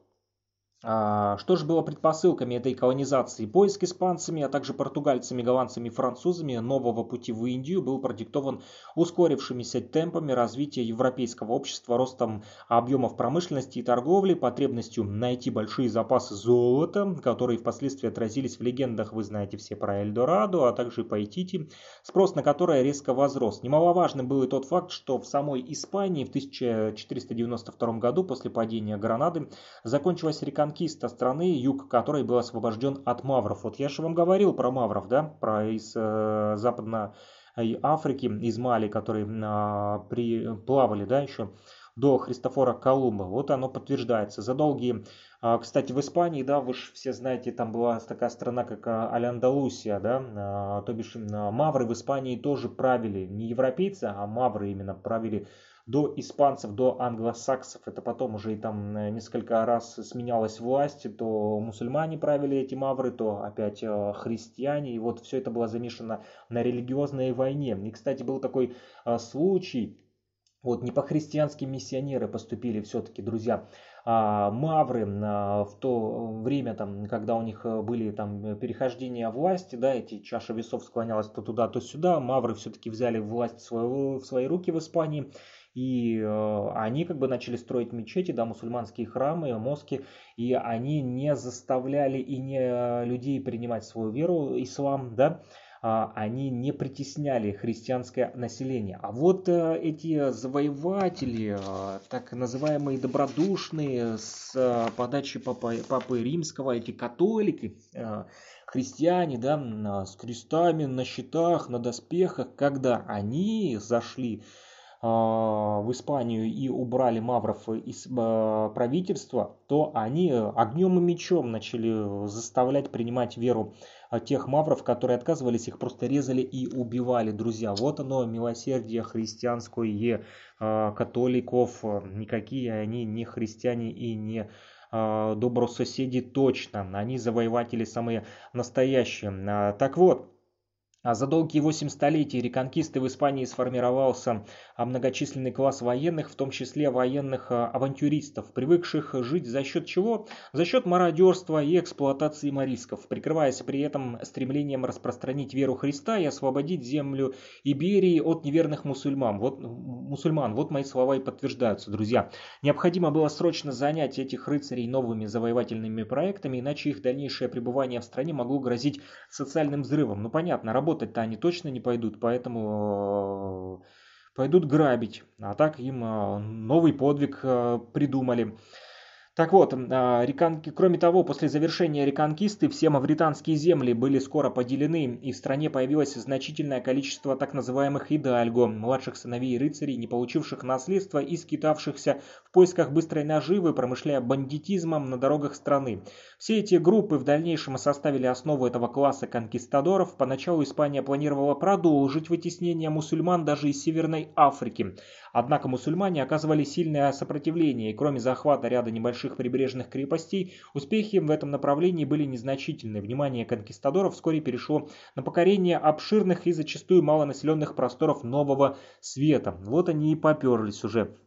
А, что же было предпосылками этой колонизации? Поиск испанцами, а также португальцами, голландцами и французами нового пути в Индию был продиктован ускорившимися темпами развития европейского общества, ростом объемов промышленности и торговли, потребностью найти большие запасы золота, которые впоследствии отразились в легендах, вы знаете все про Эльдорадо, а также Паитити, спрос на которое резко возрос. Немаловажным был и тот факт, что в самой Испании в 1492 году после падения Гранады закончилась реконструкция конкиста страны, юг которой был освобожден от мавров. Вот я же вам говорил про мавров, да, про из э, западной Африки, из Мали, которые э, при, плавали, да, еще до Христофора Колумба. Вот оно подтверждается. За долгие, а, кстати, в Испании, да, вы же все знаете, там была такая страна, как а, Аль-Андалусия, да, то бишь мавры в Испании тоже правили, не европейцы, а мавры именно правили до испанцев, до англосаксов. Это потом уже и там э, несколько раз сменялась власть, то мусульмане правили эти мавры, то опять э, христиане. И вот все это было замешано на религиозной войне. И, кстати, был такой э, случай, вот не по-христиански миссионеры поступили все-таки, друзья. А, мавры а, в то время, там, когда у них были там перехождения власти, да, эти чаша весов склонялась то туда, то сюда, мавры все-таки взяли власть в, свои руки в Испании и э, они как бы начали строить мечети, да, мусульманские храмы, моски, и они не заставляли и не э, людей принимать свою веру, ислам, да, а, они не притесняли христианское население. А вот э, эти завоеватели, так называемые добродушные, с подачи папы, папы римского, эти католики, христиане, да, с крестами на щитах, на доспехах, когда они зашли в Испанию и убрали мавров из а, правительства, то они огнем и мечом начали заставлять принимать веру а, тех мавров, которые отказывались, их просто резали и убивали, друзья. Вот оно, милосердие христианское католиков, никакие они не христиане и не добрососеди точно, они завоеватели самые настоящие. Так вот, а за долгие восемь столетий реконкисты в Испании сформировался а, многочисленный класс военных, в том числе военных а, авантюристов, привыкших жить за счет чего? За счет мародерства и эксплуатации морисков, прикрываясь при этом стремлением распространить веру Христа и освободить землю Иберии от неверных мусульман. Вот, мусульман. вот мои слова и подтверждаются, друзья. Необходимо было срочно занять этих рыцарей новыми завоевательными проектами, иначе их дальнейшее пребывание в стране могло грозить социальным взрывом. Ну понятно, работа работать-то они точно не пойдут, поэтому э, пойдут грабить. А так им э, новый подвиг э, придумали. Так вот, а, кроме того, после завершения реконкисты все мавританские земли были скоро поделены, и в стране появилось значительное количество так называемых идальго, младших сыновей рыцарей, не получивших наследства и скитавшихся в поисках быстрой наживы, промышляя бандитизмом на дорогах страны. Все эти группы в дальнейшем составили основу этого класса конкистадоров. Поначалу Испания планировала продолжить вытеснение мусульман даже из Северной Африки. Однако мусульмане оказывали сильное сопротивление, и кроме захвата ряда небольших прибрежных крепостей, успехи в этом направлении были незначительны. Внимание конкистадоров вскоре перешло на покорение обширных и зачастую малонаселенных просторов Нового Света. Вот они и поперлись уже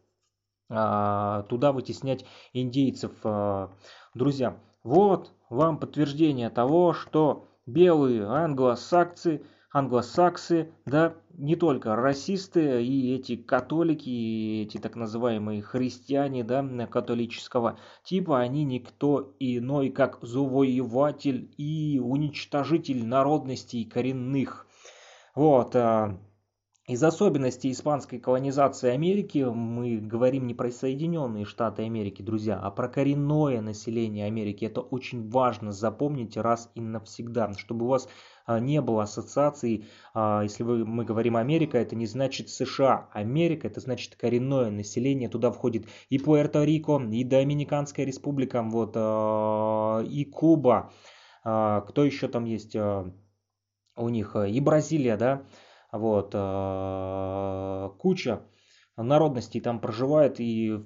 а, туда вытеснять индейцев. А, друзья, вот вам подтверждение того, что белые англосаксы – англосаксы, да, не только расисты, и эти католики, и эти так называемые христиане, да, католического типа, они никто иной, как завоеватель и уничтожитель народностей коренных. Вот, а, Из особенностей испанской колонизации Америки мы говорим не про Соединенные Штаты Америки, друзья, а про коренное население Америки. Это очень важно запомнить раз и навсегда, чтобы у вас а, не было ассоциаций, а, если вы, мы говорим Америка, это не значит США. Америка это значит коренное население, туда входит и Пуэрто-Рико, и Доминиканская республика, вот, а, и Куба, кто еще там есть у них, и Бразилия, да, вот, э, куча народностей там проживает, и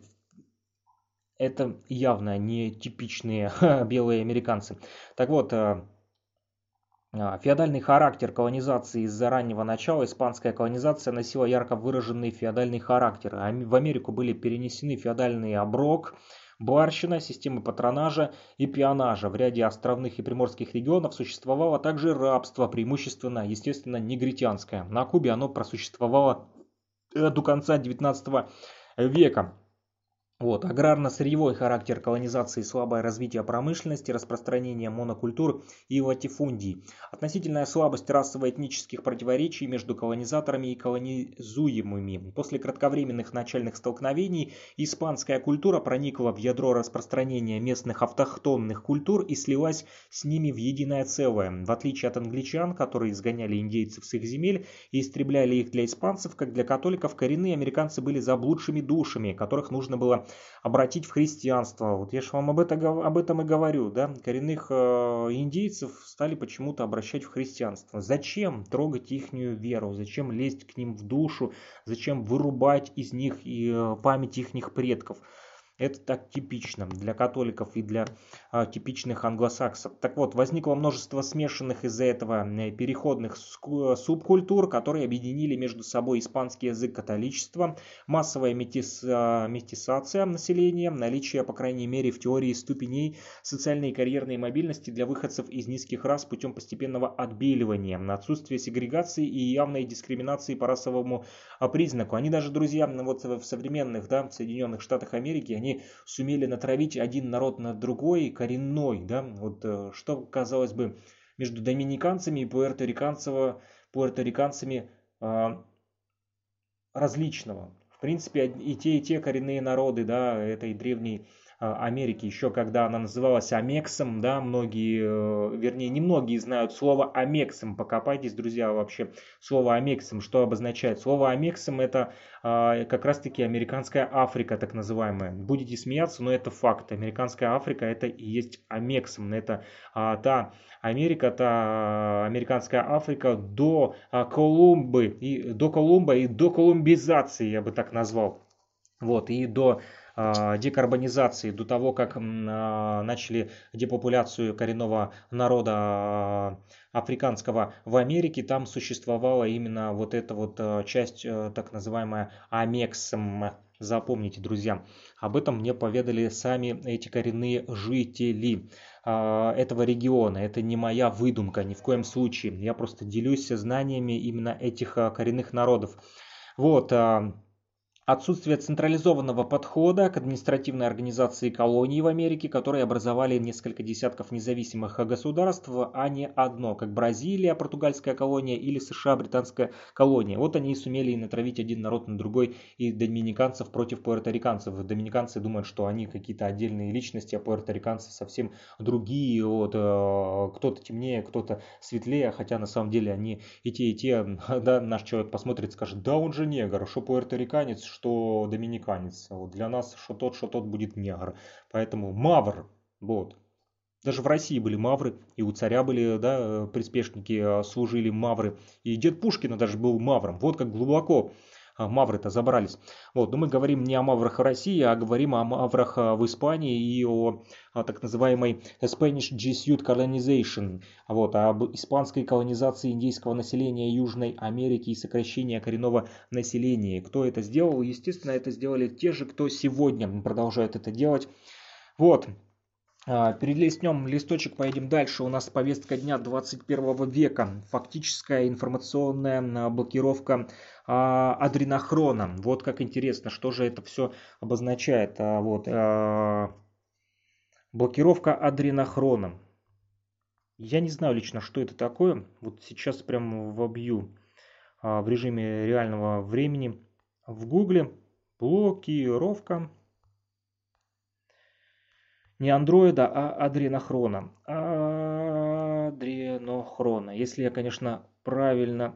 это явно не типичные белые американцы. Так вот, э, а, Феодальный характер колонизации из-за раннего начала испанская колонизация носила ярко выраженный феодальный характер. В Америку были перенесены феодальный оброк, барщина, системы патронажа и пионажа. В ряде островных и приморских регионов существовало также рабство, преимущественно, естественно, негритянское. На Кубе оно просуществовало до конца 19 века. Вот, аграрно-сырьевой характер колонизации, слабое развитие промышленности, распространение монокультур и латифундий. Относительная слабость расово-этнических противоречий между колонизаторами и колонизуемыми. После кратковременных начальных столкновений испанская культура проникла в ядро распространения местных автохтонных культур и слилась с ними в единое целое. В отличие от англичан, которые изгоняли индейцев с их земель и истребляли их для испанцев, как для католиков, коренные американцы были заблудшими душами, которых нужно было обратить в христианство. Вот я же вам об, это, об этом и говорю, да, коренных э, индейцев стали почему-то обращать в христианство. Зачем трогать их веру, зачем лезть к ним в душу, зачем вырубать из них и э, память их предков. Это так типично для католиков и для а, типичных англосаксов. Так вот, возникло множество смешанных из-за этого э, переходных субкультур, которые объединили между собой испанский язык католичества, массовая метис, а, метисация населения, наличие, по крайней мере, в теории ступеней социальной и карьерной мобильности для выходцев из низких рас путем постепенного отбеливания, отсутствие сегрегации и явной дискриминации по расовому а, признаку. Они даже, друзья, вот в современных да, Соединенных Штатах Америки, они они сумели натравить один народ на другой, коренной, да, вот э, что, казалось бы, между доминиканцами и пуэрториканцами, пуэрториканцами э, различного. В принципе, и те, и те коренные народы, да, этой древней а, Америки, еще когда она называлась Амексом, да, многие, э, вернее, не многие знают слово Амексом, покопайтесь, друзья, вообще, слово Амексом, что обозначает. Слово Амексом это а, как раз-таки американская Африка, так называемая. Будете смеяться, но это факт. Американская Африка это и есть Амексом, это а, та Америка, та американская Африка до Колумбы, и, до Колумба и до колумбизации, я бы так назвал. Вот, и до а, декарбонизации, до того, как а, начали депопуляцию коренного народа а, африканского в Америке, там существовала именно вот эта вот часть, так называемая амексом. Запомните, друзья, об этом мне поведали сами эти коренные жители этого региона. Это не моя выдумка, ни в коем случае. Я просто делюсь знаниями именно этих коренных народов. Вот, Отсутствие централизованного подхода к административной организации колоний в Америке, которые образовали несколько десятков независимых государств, а не одно, как Бразилия, португальская колония или США, британская колония. Вот они и сумели натравить один народ на другой и доминиканцев против пуэрториканцев. Доминиканцы думают, что они какие-то отдельные личности, а пуэрториканцы совсем другие. Вот, э, кто-то темнее, кто-то светлее, хотя на самом деле они и те, и те. Да, наш человек посмотрит скажет, да он же негр, что пуэрториканец, что доминиканец. Вот для нас что тот, что тот будет негр. Поэтому мавр. Вот. Даже в России были мавры, и у царя были да, приспешники, а, служили мавры. И дед Пушкина даже был мавром. Вот как глубоко а, мавры-то забрались. Вот, но мы говорим не о маврах в России, а говорим о маврах а, в Испании и о, о так называемой Spanish Jesuit Colonization, вот, об испанской колонизации индейского населения Южной Америки и сокращении коренного населения. Кто это сделал? Естественно, это сделали те же, кто сегодня продолжает это делать. Вот, а, перелистнем листочек, поедем дальше. У нас повестка дня 21 века. Фактическая информационная блокировка а, адренохрона. Вот как интересно, что же это все обозначает. А, вот, а, блокировка адренохрона. Я не знаю лично, что это такое. Вот сейчас прям вобью в режиме реального времени в гугле блокировка не андроида, а адренохрона. Адренохрона. Если я, конечно, правильно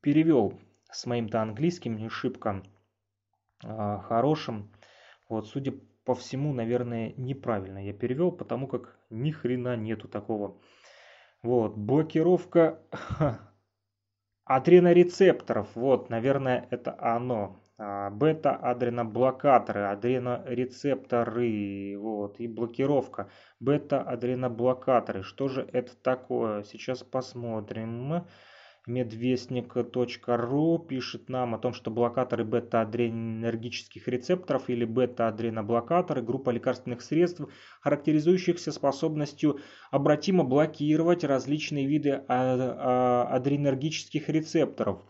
перевел с моим-то английским не шибко а, хорошим. Вот, судя по всему, наверное, неправильно я перевел, потому как ни хрена нету такого. Вот, блокировка адренорецепторов. Вот, наверное, это оно. А, бета-адреноблокаторы, адренорецепторы, вот, и блокировка. Бета-адреноблокаторы. Что же это такое? Сейчас посмотрим медвестник.ру пишет нам о том, что блокаторы бета-адренергических рецепторов или бета-адреноблокаторы – группа лекарственных средств, характеризующихся способностью обратимо блокировать различные виды а, а, адренергических рецепторов.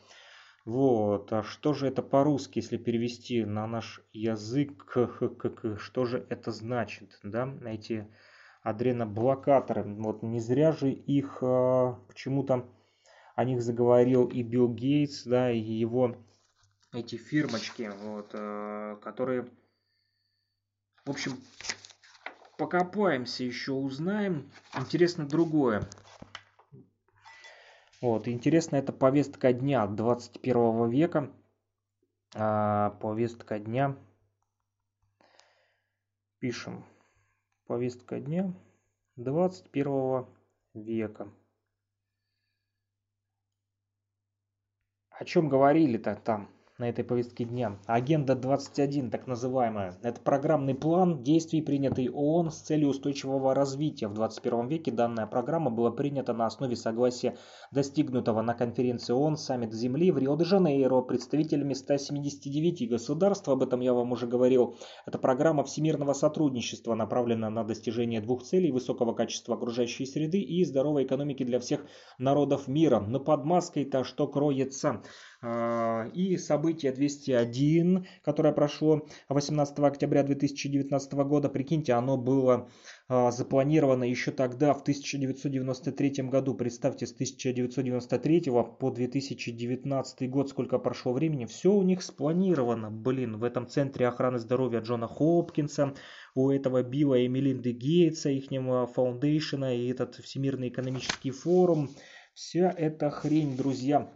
Вот, а что же это по-русски, если перевести на наш язык, что же это значит, да, эти адреноблокаторы, вот не зря же их а, почему-то о них заговорил и Билл Гейтс, да, и его эти фирмочки, вот, э, которые, в общем, покопаемся еще, узнаем. Интересно другое. Вот, интересно, это повестка дня 21 века. А, повестка дня. Пишем. Повестка дня 21 века. О чем говорили-то там? На этой повестке дня. Агenda 21, так называемая. Это программный план действий, принятый ООН с целью устойчивого развития. В 21 веке данная программа была принята на основе согласия, достигнутого на конференции ООН «Саммит Земли» в Рио-де-Жанейро представителями 179 государств. Об этом я вам уже говорил. Это программа всемирного сотрудничества, направлена на достижение двух целей – высокого качества окружающей среды и здоровой экономики для всех народов мира. Но под маской-то что кроется? А, и событие 201, которое прошло 18 октября 2019 года, прикиньте, оно было а, запланировано еще тогда, в 1993 году. Представьте, с 1993 по 2019 год, сколько прошло времени, все у них спланировано. Блин, в этом центре охраны здоровья Джона Хопкинса, у этого Билла и Мелинды Гейтса, ихнего фаундейшена и этот Всемирный экономический форум. Вся эта хрень, друзья,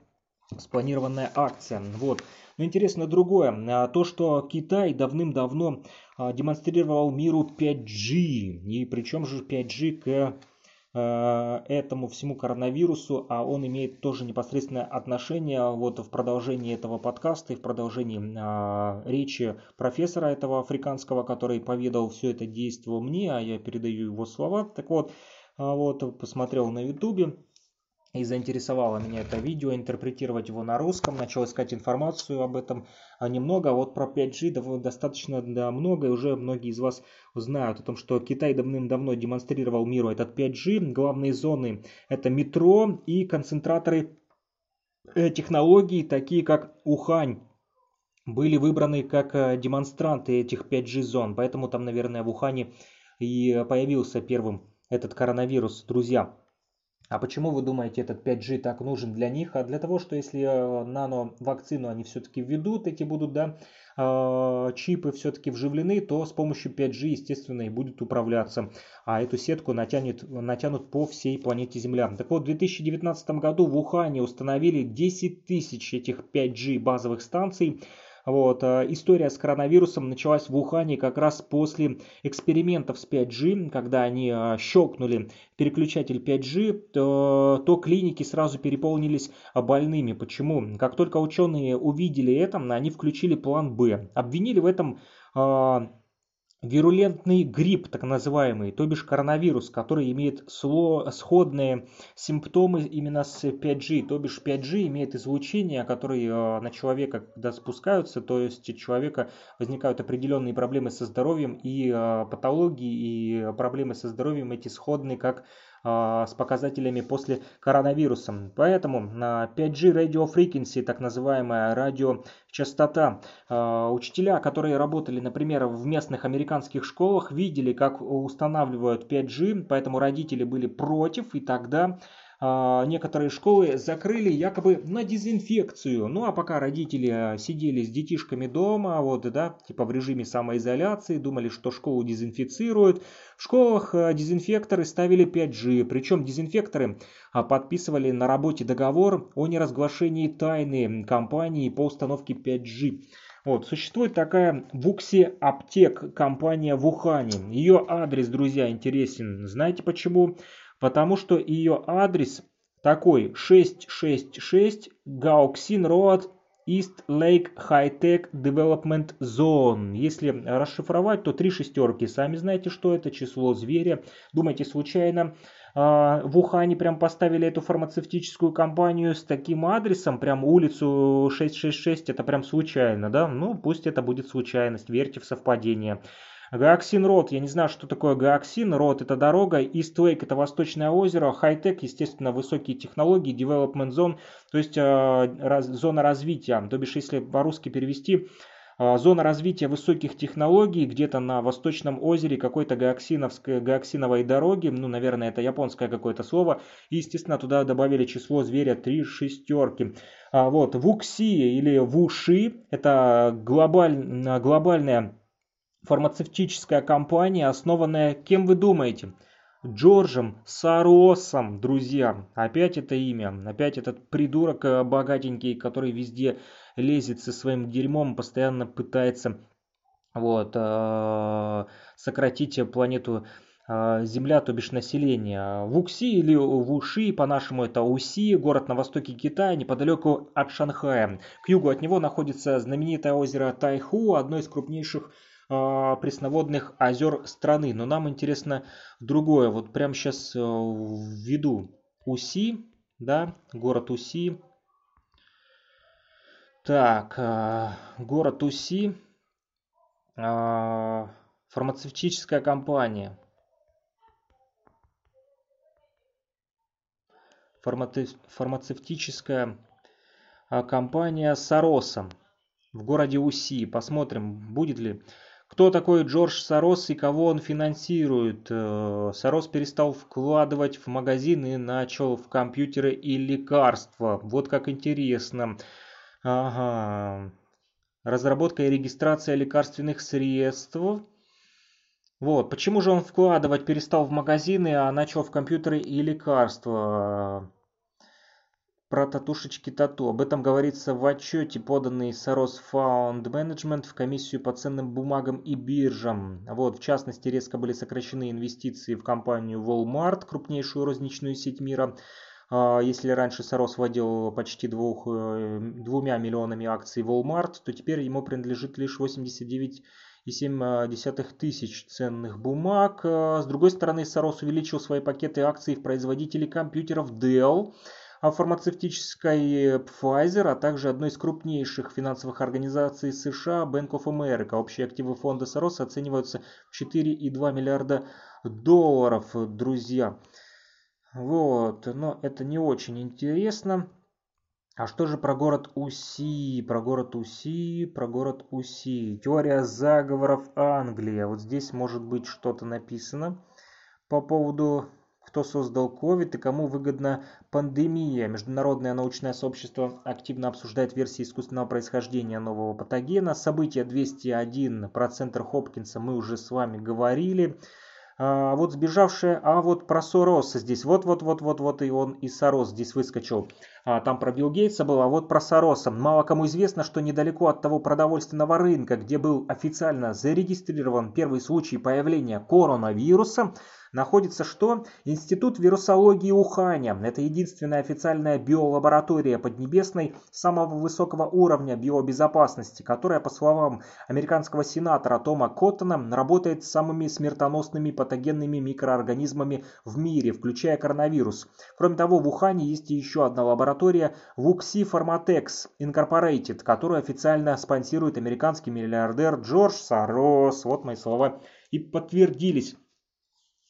спланированная акция. Вот. Но интересно другое. А, то, что Китай давным-давно а, демонстрировал миру 5G. И причем же 5G к а, этому всему коронавирусу, а он имеет тоже непосредственное отношение вот в продолжении этого подкаста и в продолжении э, речи профессора этого африканского, который поведал все это действие мне, а я передаю его слова. Так вот, вот посмотрел на ютубе, и заинтересовало меня это видео, интерпретировать его на русском, начал искать информацию об этом а немного, а вот про 5G достаточно да, много, и уже многие из вас знают о том, что Китай давным-давно демонстрировал миру этот 5G, главные зоны это метро и концентраторы э, технологий, такие как Ухань, были выбраны как э, демонстранты этих 5G зон, поэтому там, наверное, в Ухане и появился первым этот коронавирус, друзья. А почему вы думаете, этот 5G так нужен для них? А для того, что если э, нано-вакцину они все-таки введут, эти будут, да, э, чипы все-таки вживлены, то с помощью 5G, естественно, и будет управляться. А эту сетку натянет, натянут по всей планете Земля. Так вот, в 2019 году в Ухане установили 10 тысяч этих 5G базовых станций. Вот. Э, история с коронавирусом началась в Ухане как раз после экспериментов с 5G, когда они э, щелкнули переключатель 5G, то, то клиники сразу переполнились больными. Почему? Как только ученые увидели это, они включили план Б. Обвинили в этом вирулентный грипп, так называемый, то бишь коронавирус, который имеет сходные симптомы именно с 5G, то бишь 5G имеет излучение, которые э, на человека когда спускаются, то есть у человека возникают определенные проблемы со здоровьем и э, патологии, и проблемы со здоровьем эти сходные, как с показателями после коронавируса. Поэтому на 5G Radio Frequency, так называемая радиочастота, а, учителя, которые работали, например, в местных американских школах, видели, как устанавливают 5G, поэтому родители были против, и тогда а, некоторые школы закрыли якобы на дезинфекцию. Ну а пока родители а, сидели с детишками дома, вот, да, типа в режиме самоизоляции, думали, что школу дезинфицируют, в школах а, дезинфекторы ставили 5G, причем дезинфекторы подписывали на работе договор о неразглашении тайны компании по установке 5G. Вот, существует такая Вукси Аптек компания в Ухане. Ее адрес, друзья, интересен. Знаете почему? Потому что ее адрес такой 666 Гаоксин Road East Lake High Tech Development Zone. Если расшифровать, то три шестерки. Сами знаете, что это число зверя. Думаете, случайно а, в Ухане прям поставили эту фармацевтическую компанию с таким адресом, прям улицу 666, это прям случайно, да? Ну, пусть это будет случайность, верьте в совпадение. Gaoxin Road, я не знаю, что такое Gaoxin Road, это дорога, East Lake это восточное озеро, Хай-Тек, естественно, высокие технологии, Development Zone, то есть э, раз, зона развития, то бишь, если по-русски перевести, э, зона развития высоких технологий где-то на восточном озере какой-то гаоксиновой дороги, ну, наверное, это японское какое-то слово, и, естественно, туда добавили число зверя три шестерки. А, вот, Вукси или Вуши, это глобаль, глобальная фармацевтическая компания, основанная, кем вы думаете? Джорджем Саросом, друзья. Опять это имя, опять этот придурок э, богатенький, который везде лезет со своим дерьмом, постоянно пытается вот, э, сократить планету э, Земля, то бишь население. Вукси или Вуши, по-нашему это Уси, город на востоке Китая, неподалеку от Шанхая. К югу от него находится знаменитое озеро Тайху, одно из крупнейших пресноводных озер страны. Но нам интересно другое. Вот прямо сейчас э, введу Уси, да, город Уси. Так, э, город Уси, э, фармацевтическая компания. Фармацевтическая компания Сароса в городе Уси. Посмотрим, будет ли кто такой Джордж Сорос и кого он финансирует? Э, Сорос перестал вкладывать в магазины начал в компьютеры и лекарства. Вот как интересно. Ага. Разработка и регистрация лекарственных средств. Вот. Почему же он вкладывать перестал в магазины, а начал в компьютеры и лекарства? Про татушечки тату. Об этом говорится в отчете, поданный Saros Fund Management в комиссию по ценным бумагам и биржам. Вот, в частности, резко были сокращены инвестиции в компанию Walmart, крупнейшую розничную сеть мира. А, если раньше Сорос владел почти двух, э, двумя миллионами акций Walmart, то теперь ему принадлежит лишь 89,7 тысяч ценных бумаг. А, с другой стороны, Сорос увеличил свои пакеты акций в производителей компьютеров Dell – фармацевтической Pfizer, а также одной из крупнейших финансовых организаций США Bank of America. Общие активы фонда Сорос оцениваются в 4,2 миллиарда долларов, друзья. Вот, но это не очень интересно. А что же про город Уси? Про город Уси, про город Уси. Теория заговоров Англия. Вот здесь может быть что-то написано по поводу кто создал COVID и кому выгодна пандемия. Международное научное сообщество активно обсуждает версии искусственного происхождения нового патогена. Событие 201 про центр Хопкинса мы уже с вами говорили. А, вот сбежавшая, а вот про Сороса здесь, вот-вот-вот-вот-вот и он и Сорос здесь выскочил. А, там про Билл Гейтса было, а вот про Сороса. Мало кому известно, что недалеко от того продовольственного рынка, где был официально зарегистрирован первый случай появления коронавируса, находится что? Институт вирусологии Уханя. Это единственная официальная биолаборатория Поднебесной самого высокого уровня биобезопасности, которая, по словам американского сенатора Тома Коттона, работает с самыми смертоносными патогенными микроорганизмами в мире, включая коронавирус. Кроме того, в Ухане есть еще одна лаборатория Wuxi Pharmatex Incorporated, которую официально спонсирует американский миллиардер Джордж Сорос. Вот мои слова и подтвердились.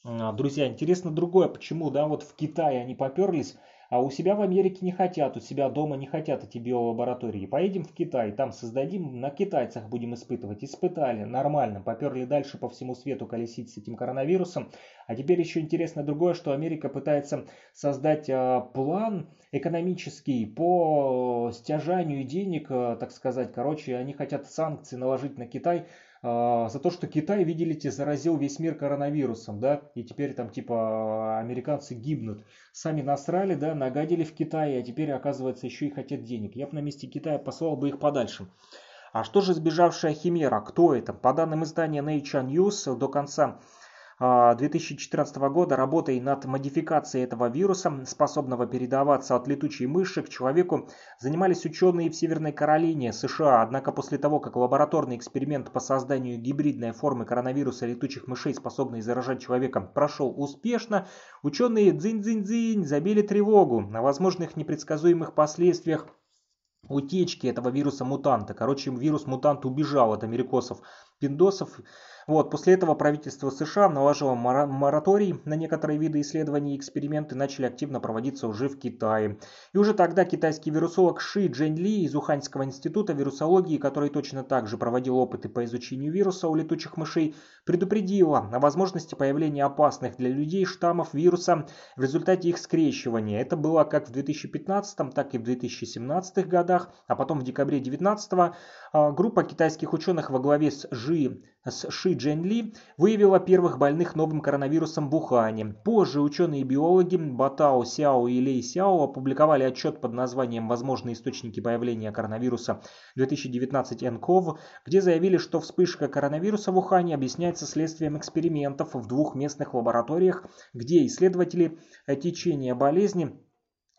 А, друзья, интересно другое, почему, да, вот в Китае они поперлись, А у себя в Америке не хотят, у себя дома не хотят эти биолаборатории. Поедем в Китай, там создадим, на китайцах будем испытывать. Испытали, нормально, поперли дальше по всему свету колесить с этим коронавирусом. А теперь еще интересно другое, что Америка пытается создать а, план экономический по стяжанию денег, а, так сказать. Короче, они хотят санкции наложить на Китай за то, что Китай, видите, заразил весь мир коронавирусом, да, и теперь там типа американцы гибнут. Сами насрали, да, нагадили в Китае, а теперь, оказывается, еще и хотят денег. Я бы на месте Китая послал бы их подальше. А что же сбежавшая Химера? Кто это? По данным издания Nature News, до конца 2014 а, года работой над модификацией этого вируса, способного передаваться от летучей мыши к человеку, занимались ученые в Северной Каролине, США. Однако после того, как лабораторный эксперимент по созданию гибридной формы коронавируса летучих мышей, способной заражать человека, прошел успешно, ученые дзинь-дзинь-дзинь забили тревогу о возможных непредсказуемых последствиях утечки этого вируса-мутанта. Короче, вирус-мутант убежал от америкосов пиндосов вот, после этого правительство США наложило мораторий на некоторые виды исследований и эксперименты начали активно проводиться уже в Китае. И уже тогда китайский вирусолог Ши Джень Ли из Уханьского института вирусологии, который точно так же проводил опыты по изучению вируса у летучих мышей, предупредила о возможности появления опасных для людей штаммов вируса в результате их скрещивания. Это было как в 2015, так и в 2017 годах, а потом в декабре 2019 а, группа китайских ученых во главе с Жи с Ши Джен Ли выявила первых больных новым коронавирусом в Ухане. Позже ученые-биологи Батао Сяо и Лей Сяо опубликовали отчет под названием «Возможные источники появления коронавируса 2019 НКОВ», где заявили, что вспышка коронавируса в Ухане объясняется следствием экспериментов в двух местных лабораториях, где исследователи течения болезни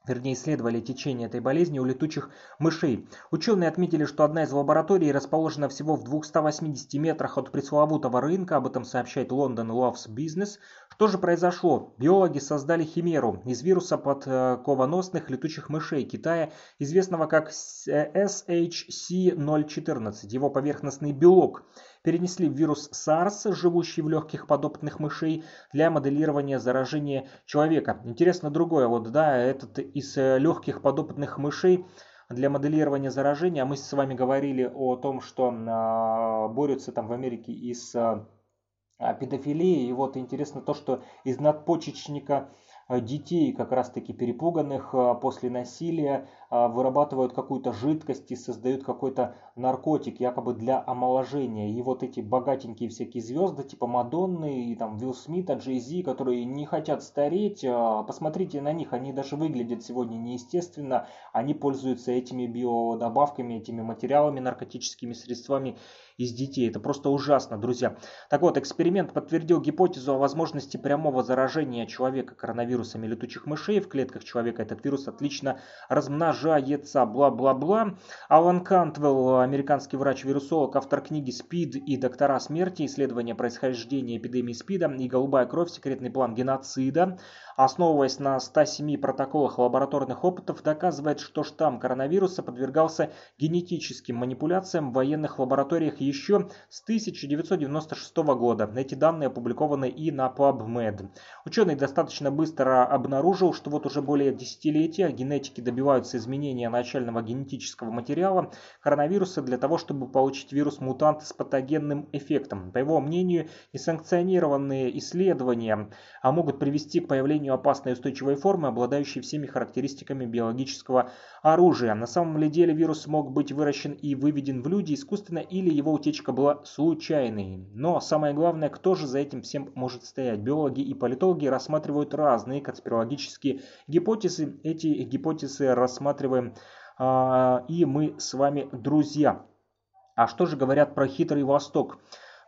вернее исследовали течение этой болезни у летучих мышей. Ученые отметили, что одна из лабораторий расположена всего в 280 метрах от пресловутого рынка, об этом сообщает London Loves Business. Что же произошло? Биологи создали химеру из вируса подковоносных летучих мышей Китая, известного как SHC-014, его поверхностный белок перенесли вирус SARS, живущий в легких подопытных мышей, для моделирования заражения человека. Интересно другое, вот да, этот из э, легких подопытных мышей для моделирования заражения, а мы с вами говорили о том, что э, борются там в Америке и с э, педофилией, и вот интересно то, что из надпочечника Э, детей, как раз таки перепуганных после насилия, вырабатывают какую-то жидкость и создают какой-то наркотик, якобы для омоложения. И вот эти богатенькие всякие звезды, типа Мадонны, и там Вилл Смита, Джей Зи, которые не хотят стареть, посмотрите на них, они даже выглядят сегодня неестественно, они пользуются этими биодобавками, этими материалами, наркотическими средствами из детей. Это просто ужасно, друзья. Так вот, эксперимент подтвердил гипотезу о возможности прямого заражения человека коронавирусами летучих мышей. В клетках человека этот вирус отлично размножается, бла-бла-бла. Алан Кантвелл, американский врач-вирусолог, автор книги «СПИД и доктора смерти. Исследование происхождения эпидемии СПИДа и голубая кровь. Секретный план геноцида» основываясь на 107 протоколах лабораторных опытов, доказывает, что штамм коронавируса подвергался генетическим манипуляциям в военных лабораториях еще с 1996 года. Эти данные опубликованы и на PubMed. Ученый достаточно быстро обнаружил, что вот уже более десятилетия генетики добиваются изменения начального генетического материала коронавируса для того, чтобы получить вирус-мутант с патогенным эффектом. По его мнению, несанкционированные исследования а могут привести к появлению опасной устойчивой формы, обладающей всеми характеристиками биологического оружия. На самом ли деле вирус мог быть выращен и выведен в люди искусственно или его утечка была случайной. Но самое главное, кто же за этим всем может стоять? Биологи и политологи рассматривают разные конспирологические гипотезы. Эти гипотезы рассматриваем а, и мы с вами друзья. А что же говорят про хитрый Восток?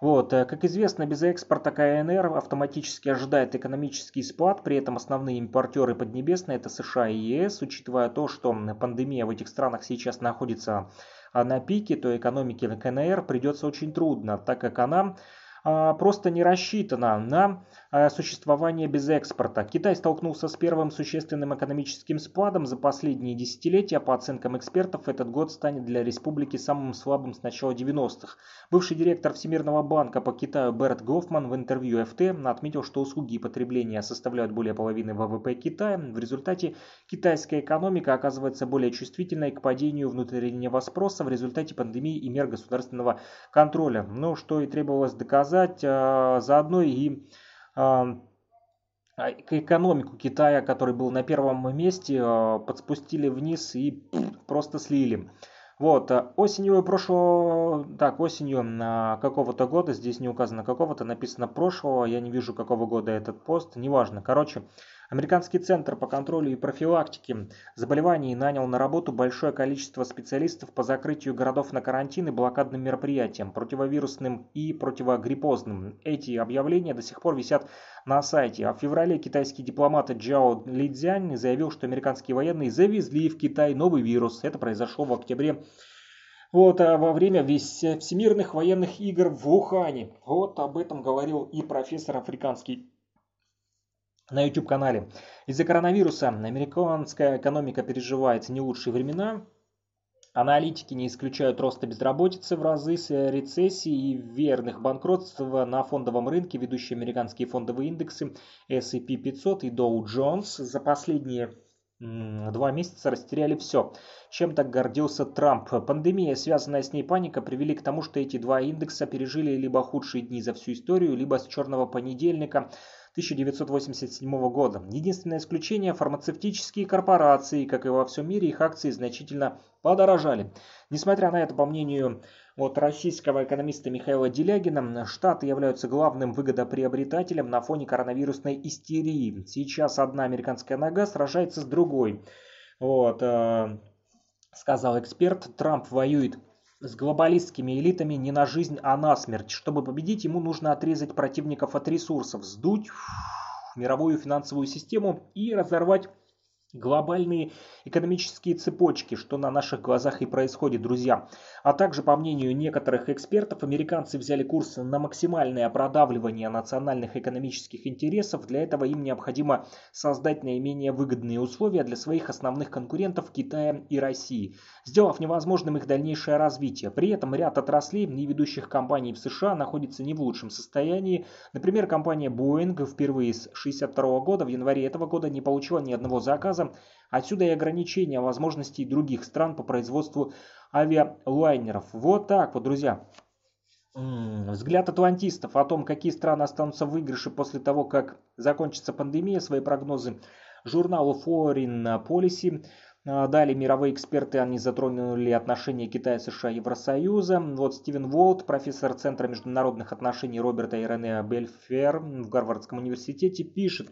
Вот, э, как известно, без экспорта КНР автоматически ожидает экономический спад, при этом основные импортеры Поднебесной это США и ЕС, учитывая то, что пандемия в этих странах сейчас находится а, на пике, то экономике КНР придется очень трудно, так как она просто не рассчитана на а, существование без экспорта. Китай столкнулся с первым существенным экономическим спадом за последние десятилетия. По оценкам экспертов, этот год станет для республики самым слабым с начала 90-х. Бывший директор Всемирного банка по Китаю Берт Гофман в интервью FT отметил, что услуги и потребление составляют более половины ВВП Китая. В результате китайская экономика оказывается более чувствительной к падению внутреннего спроса в результате пандемии и мер государственного контроля. Ну, что и требовалось доказать сказать, а, заодно и а, экономику Китая, который был на первом месте, а, подспустили вниз и просто слили. Вот, осенью прошлого, так, осенью какого-то года, здесь не указано какого-то, написано прошлого, я не вижу какого года этот пост, неважно. Короче, Американский центр по контролю и профилактике заболеваний нанял на работу большое количество специалистов по закрытию городов на карантин и блокадным мероприятиям, противовирусным и противогриппозным. Эти объявления до сих пор висят на сайте. А в феврале китайский дипломат Джао Лидзянь заявил, что американские военные завезли в Китай новый вирус. Это произошло в октябре вот, а во время всемирных военных игр в Ухане. Вот об этом говорил и профессор африканский на YouTube-канале. Из-за коронавируса американская экономика переживает не лучшие времена. Аналитики не исключают роста безработицы в разы с рецессии и верных банкротств на фондовом рынке. Ведущие американские фондовые индексы S&P 500 и Dow Jones за последние два месяца растеряли все. Чем так гордился Трамп? Пандемия, связанная с ней паника, привели к тому, что эти два индекса пережили либо худшие дни за всю историю, либо с черного понедельника 1987 года. Единственное исключение – фармацевтические корпорации, как и во всем мире, их акции значительно подорожали. Несмотря на это, по мнению вот российского экономиста Михаила Делягина, Штаты являются главным выгодоприобретателем на фоне коронавирусной истерии. Сейчас одна американская нога сражается с другой. Вот, э, сказал эксперт, Трамп воюет с глобалистскими элитами не на жизнь, а на смерть. Чтобы победить, ему нужно отрезать противников от ресурсов, сдуть мировую финансовую систему и разорвать глобальные экономические цепочки, что на наших глазах и происходит, друзья. А также, по мнению некоторых экспертов, американцы взяли курс на максимальное продавливание национальных экономических интересов. Для этого им необходимо создать наименее выгодные условия для своих основных конкурентов Китая и России, сделав невозможным их дальнейшее развитие. При этом ряд отраслей и ведущих компаний в США находится не в лучшем состоянии. Например, компания Boeing впервые с 1962 года в январе этого года не получила ни одного заказа заказа. Отсюда и ограничения возможностей других стран по производству авиалайнеров. Вот так вот, друзья. Взгляд атлантистов о том, какие страны останутся в выигрыше после того, как закончится пандемия, свои прогнозы журналу Foreign Policy а, Далее мировые эксперты, они затронули отношения Китая, США Евросоюза. Вот Стивен Волт, профессор Центра международных отношений Роберта и Рене Бельфер в Гарвардском университете, пишет,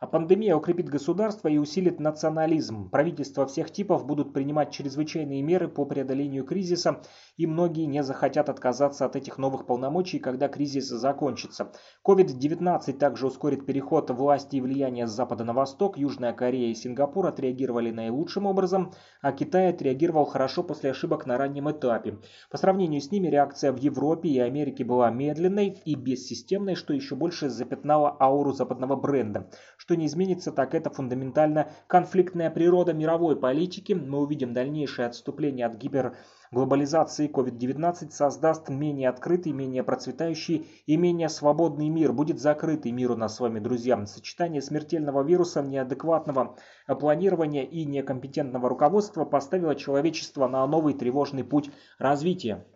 а пандемия укрепит государство и усилит национализм. Правительства всех типов будут принимать чрезвычайные меры по преодолению кризиса, и многие не захотят отказаться от этих новых полномочий, когда кризис закончится. COVID-19 также ускорит переход власти и влияния с запада на восток. Южная Корея и Сингапур отреагировали наилучшим образом, а Китай отреагировал хорошо после ошибок на раннем этапе. По сравнению с ними реакция в Европе и Америке была медленной и бессистемной, что еще больше запятнало ауру западного бренда. Что не изменится, так это фундаментально конфликтная природа мировой политики. Мы увидим дальнейшее отступление от гиперглобализации COVID-19 создаст менее открытый, менее процветающий и менее свободный мир. Будет закрытый мир у нас с вами, друзья. Сочетание смертельного вируса, неадекватного планирования и некомпетентного руководства поставило человечество на новый тревожный путь развития.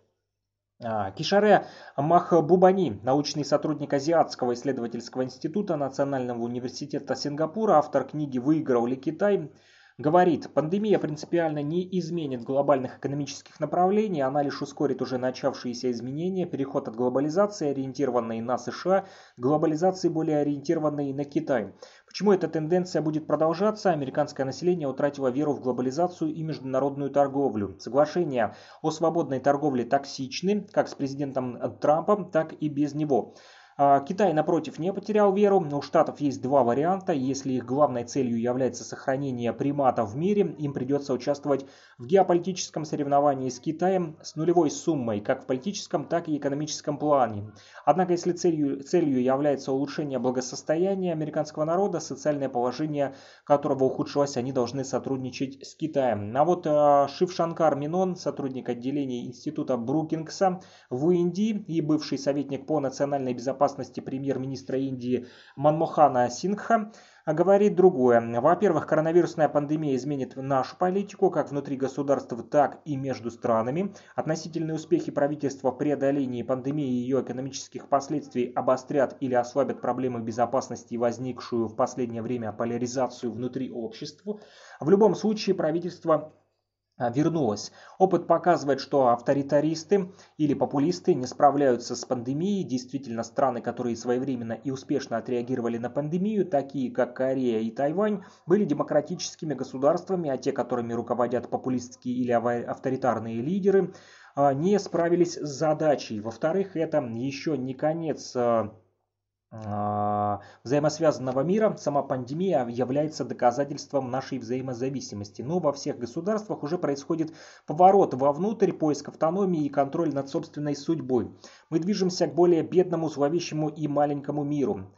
А, Кишаре Махбубани, научный сотрудник Азиатского исследовательского института Национального университета Сингапура, автор книги «Выиграл ли Китай?», говорит, пандемия принципиально не изменит глобальных экономических направлений, она лишь ускорит уже начавшиеся изменения, переход от глобализации, ориентированной на США, к глобализации, более ориентированной на Китай. Почему эта тенденция будет продолжаться? Американское население утратило веру в глобализацию и международную торговлю. Соглашения о свободной торговле токсичны, как с президентом Трампом, так и без него. А, Китай, напротив, не потерял веру. У Штатов есть два варианта. Если их главной целью является сохранение примата в мире, им придется участвовать в геополитическом соревновании с Китаем с нулевой суммой, как в политическом, так и экономическом плане. Однако, если целью, целью является улучшение благосостояния американского народа, социальное положение которого ухудшилось, они должны сотрудничать с Китаем. А вот э, Шив Шанкар Минон, сотрудник отделения Института Брукингса в Индии и бывший советник по национальной безопасности безопасности премьер-министра Индии Манмохана Сингха говорит другое. Во-первых, коронавирусная пандемия изменит нашу политику как внутри государств, так и между странами. Относительные успехи правительства в преодолении пандемии и ее экономических последствий обострят или ослабят проблемы безопасности возникшую в последнее время поляризацию внутри общества. В любом случае правительство а, вернулась. Опыт показывает, что авторитаристы или популисты не справляются с пандемией. Действительно, страны, которые своевременно и успешно отреагировали на пандемию, такие как Корея и Тайвань, были демократическими государствами, а те, которыми руководят популистские или авторитарные лидеры, а, не справились с задачей. Во-вторых, это еще не конец а, а, взаимосвязанного мира, сама пандемия является доказательством нашей взаимозависимости. Но во всех государствах уже происходит поворот вовнутрь, поиск автономии и контроль над собственной судьбой. Мы движемся к более бедному, зловещему и маленькому миру.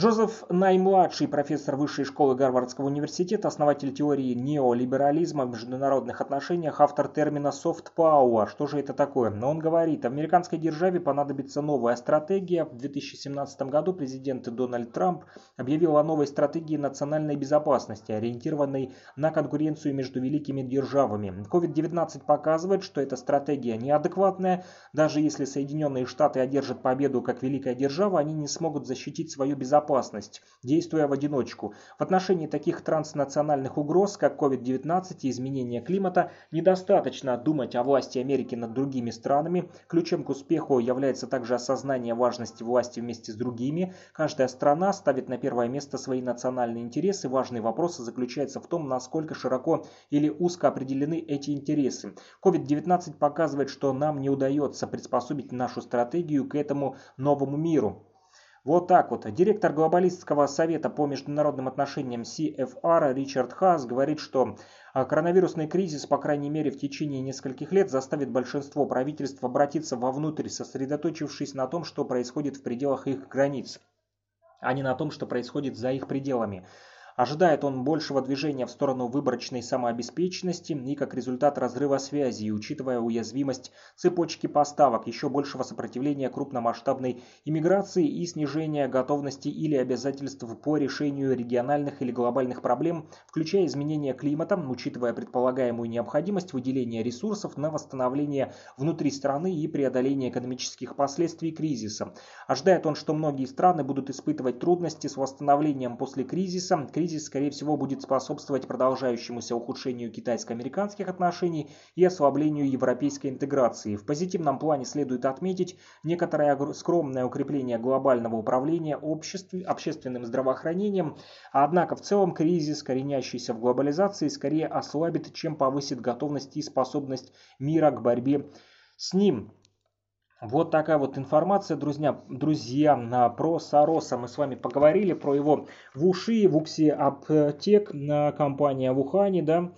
Джозеф Най-младший, профессор Высшей школы Гарвардского университета, основатель теории неолиберализма в международных отношениях, автор термина soft power. Что же это такое? Но он говорит, американской державе понадобится новая стратегия. В 2017 году президент Дональд Трамп объявил о новой стратегии национальной безопасности, ориентированной на конкуренцию между великими державами. COVID-19 показывает, что эта стратегия неадекватная. Даже если Соединенные Штаты одержат победу как великая держава, они не смогут защитить свою безопасность безопасность, действуя в одиночку. В отношении таких транснациональных угроз, как COVID-19 и изменение климата, недостаточно думать о власти Америки над другими странами. Ключом к успеху является также осознание важности власти вместе с другими. Каждая страна ставит на первое место свои национальные интересы. Важный вопрос заключается в том, насколько широко или узко определены эти интересы. COVID-19 показывает, что нам не удается приспособить нашу стратегию к этому новому миру. Вот так вот. Директор глобалистского совета по международным отношениям CFR Ричард Хас говорит, что а, коронавирусный кризис, по крайней мере в течение нескольких лет, заставит большинство правительств обратиться вовнутрь, сосредоточившись на том, что происходит в пределах их границ, а не на том, что происходит за их пределами. Ожидает он большего движения в сторону выборочной самообеспеченности и как результат разрыва связи, учитывая уязвимость цепочки поставок, еще большего сопротивления крупномасштабной иммиграции и снижения готовности или обязательств по решению региональных или глобальных проблем, включая изменение климата, учитывая предполагаемую необходимость выделения ресурсов на восстановление внутри страны и преодоление экономических последствий кризиса. Ожидает он, что многие страны будут испытывать трудности с восстановлением после кризиса, кризис, скорее всего, будет способствовать продолжающемуся ухудшению китайско-американских отношений и ослаблению европейской интеграции. В позитивном плане следует отметить некоторое скромное укрепление глобального управления обществ, общественным здравоохранением, однако в целом кризис, коренящийся в глобализации, скорее ослабит, чем повысит готовность и способность мира к борьбе с ним. Вот такая вот информация, друзья, друзья, про Сороса. Мы с вами поговорили про его в уши, в уксе аптек, компания в Ухане, да.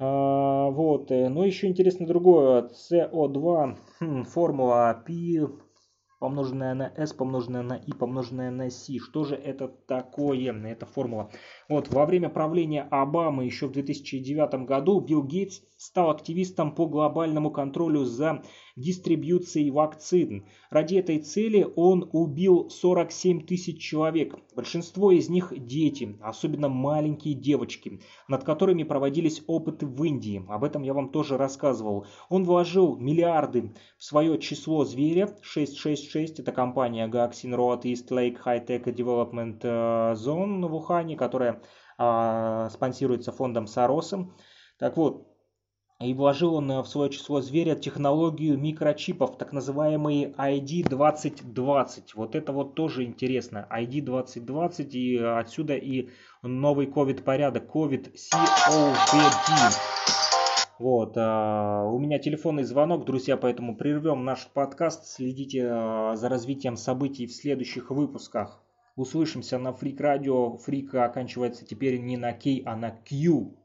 А, вот, э, но еще интересно другое, CO2, хм, формула P помноженное на S, помноженное на I, помноженное на C. Что же это такое? Эта формула. Вот, во время правления Обамы еще в 2009 году Билл Гейтс стал активистом по глобальному контролю за дистрибьюцией вакцин. Ради этой цели он убил 47 тысяч человек. Большинство из них дети, особенно маленькие девочки, над которыми проводились опыты в Индии. Об этом я вам тоже рассказывал. Он вложил миллиарды в свое число зверя 666. Это компания Gaxin Road East Lake High Tech Development э, Zone в Ухане, которая а, спонсируется фондом Соросом. Так вот, и вложил он в свое число зверя технологию микрочипов, так называемые ID2020. Вот это вот тоже интересно. ID2020 и отсюда и новый COVID-порядок. COVID-COVD. Вот, а, у меня телефонный звонок, друзья, поэтому прервем наш подкаст. Следите а, за развитием событий в следующих выпусках. Услышимся на Фрик Радио. Фрик оканчивается теперь не на Кей, а на Q.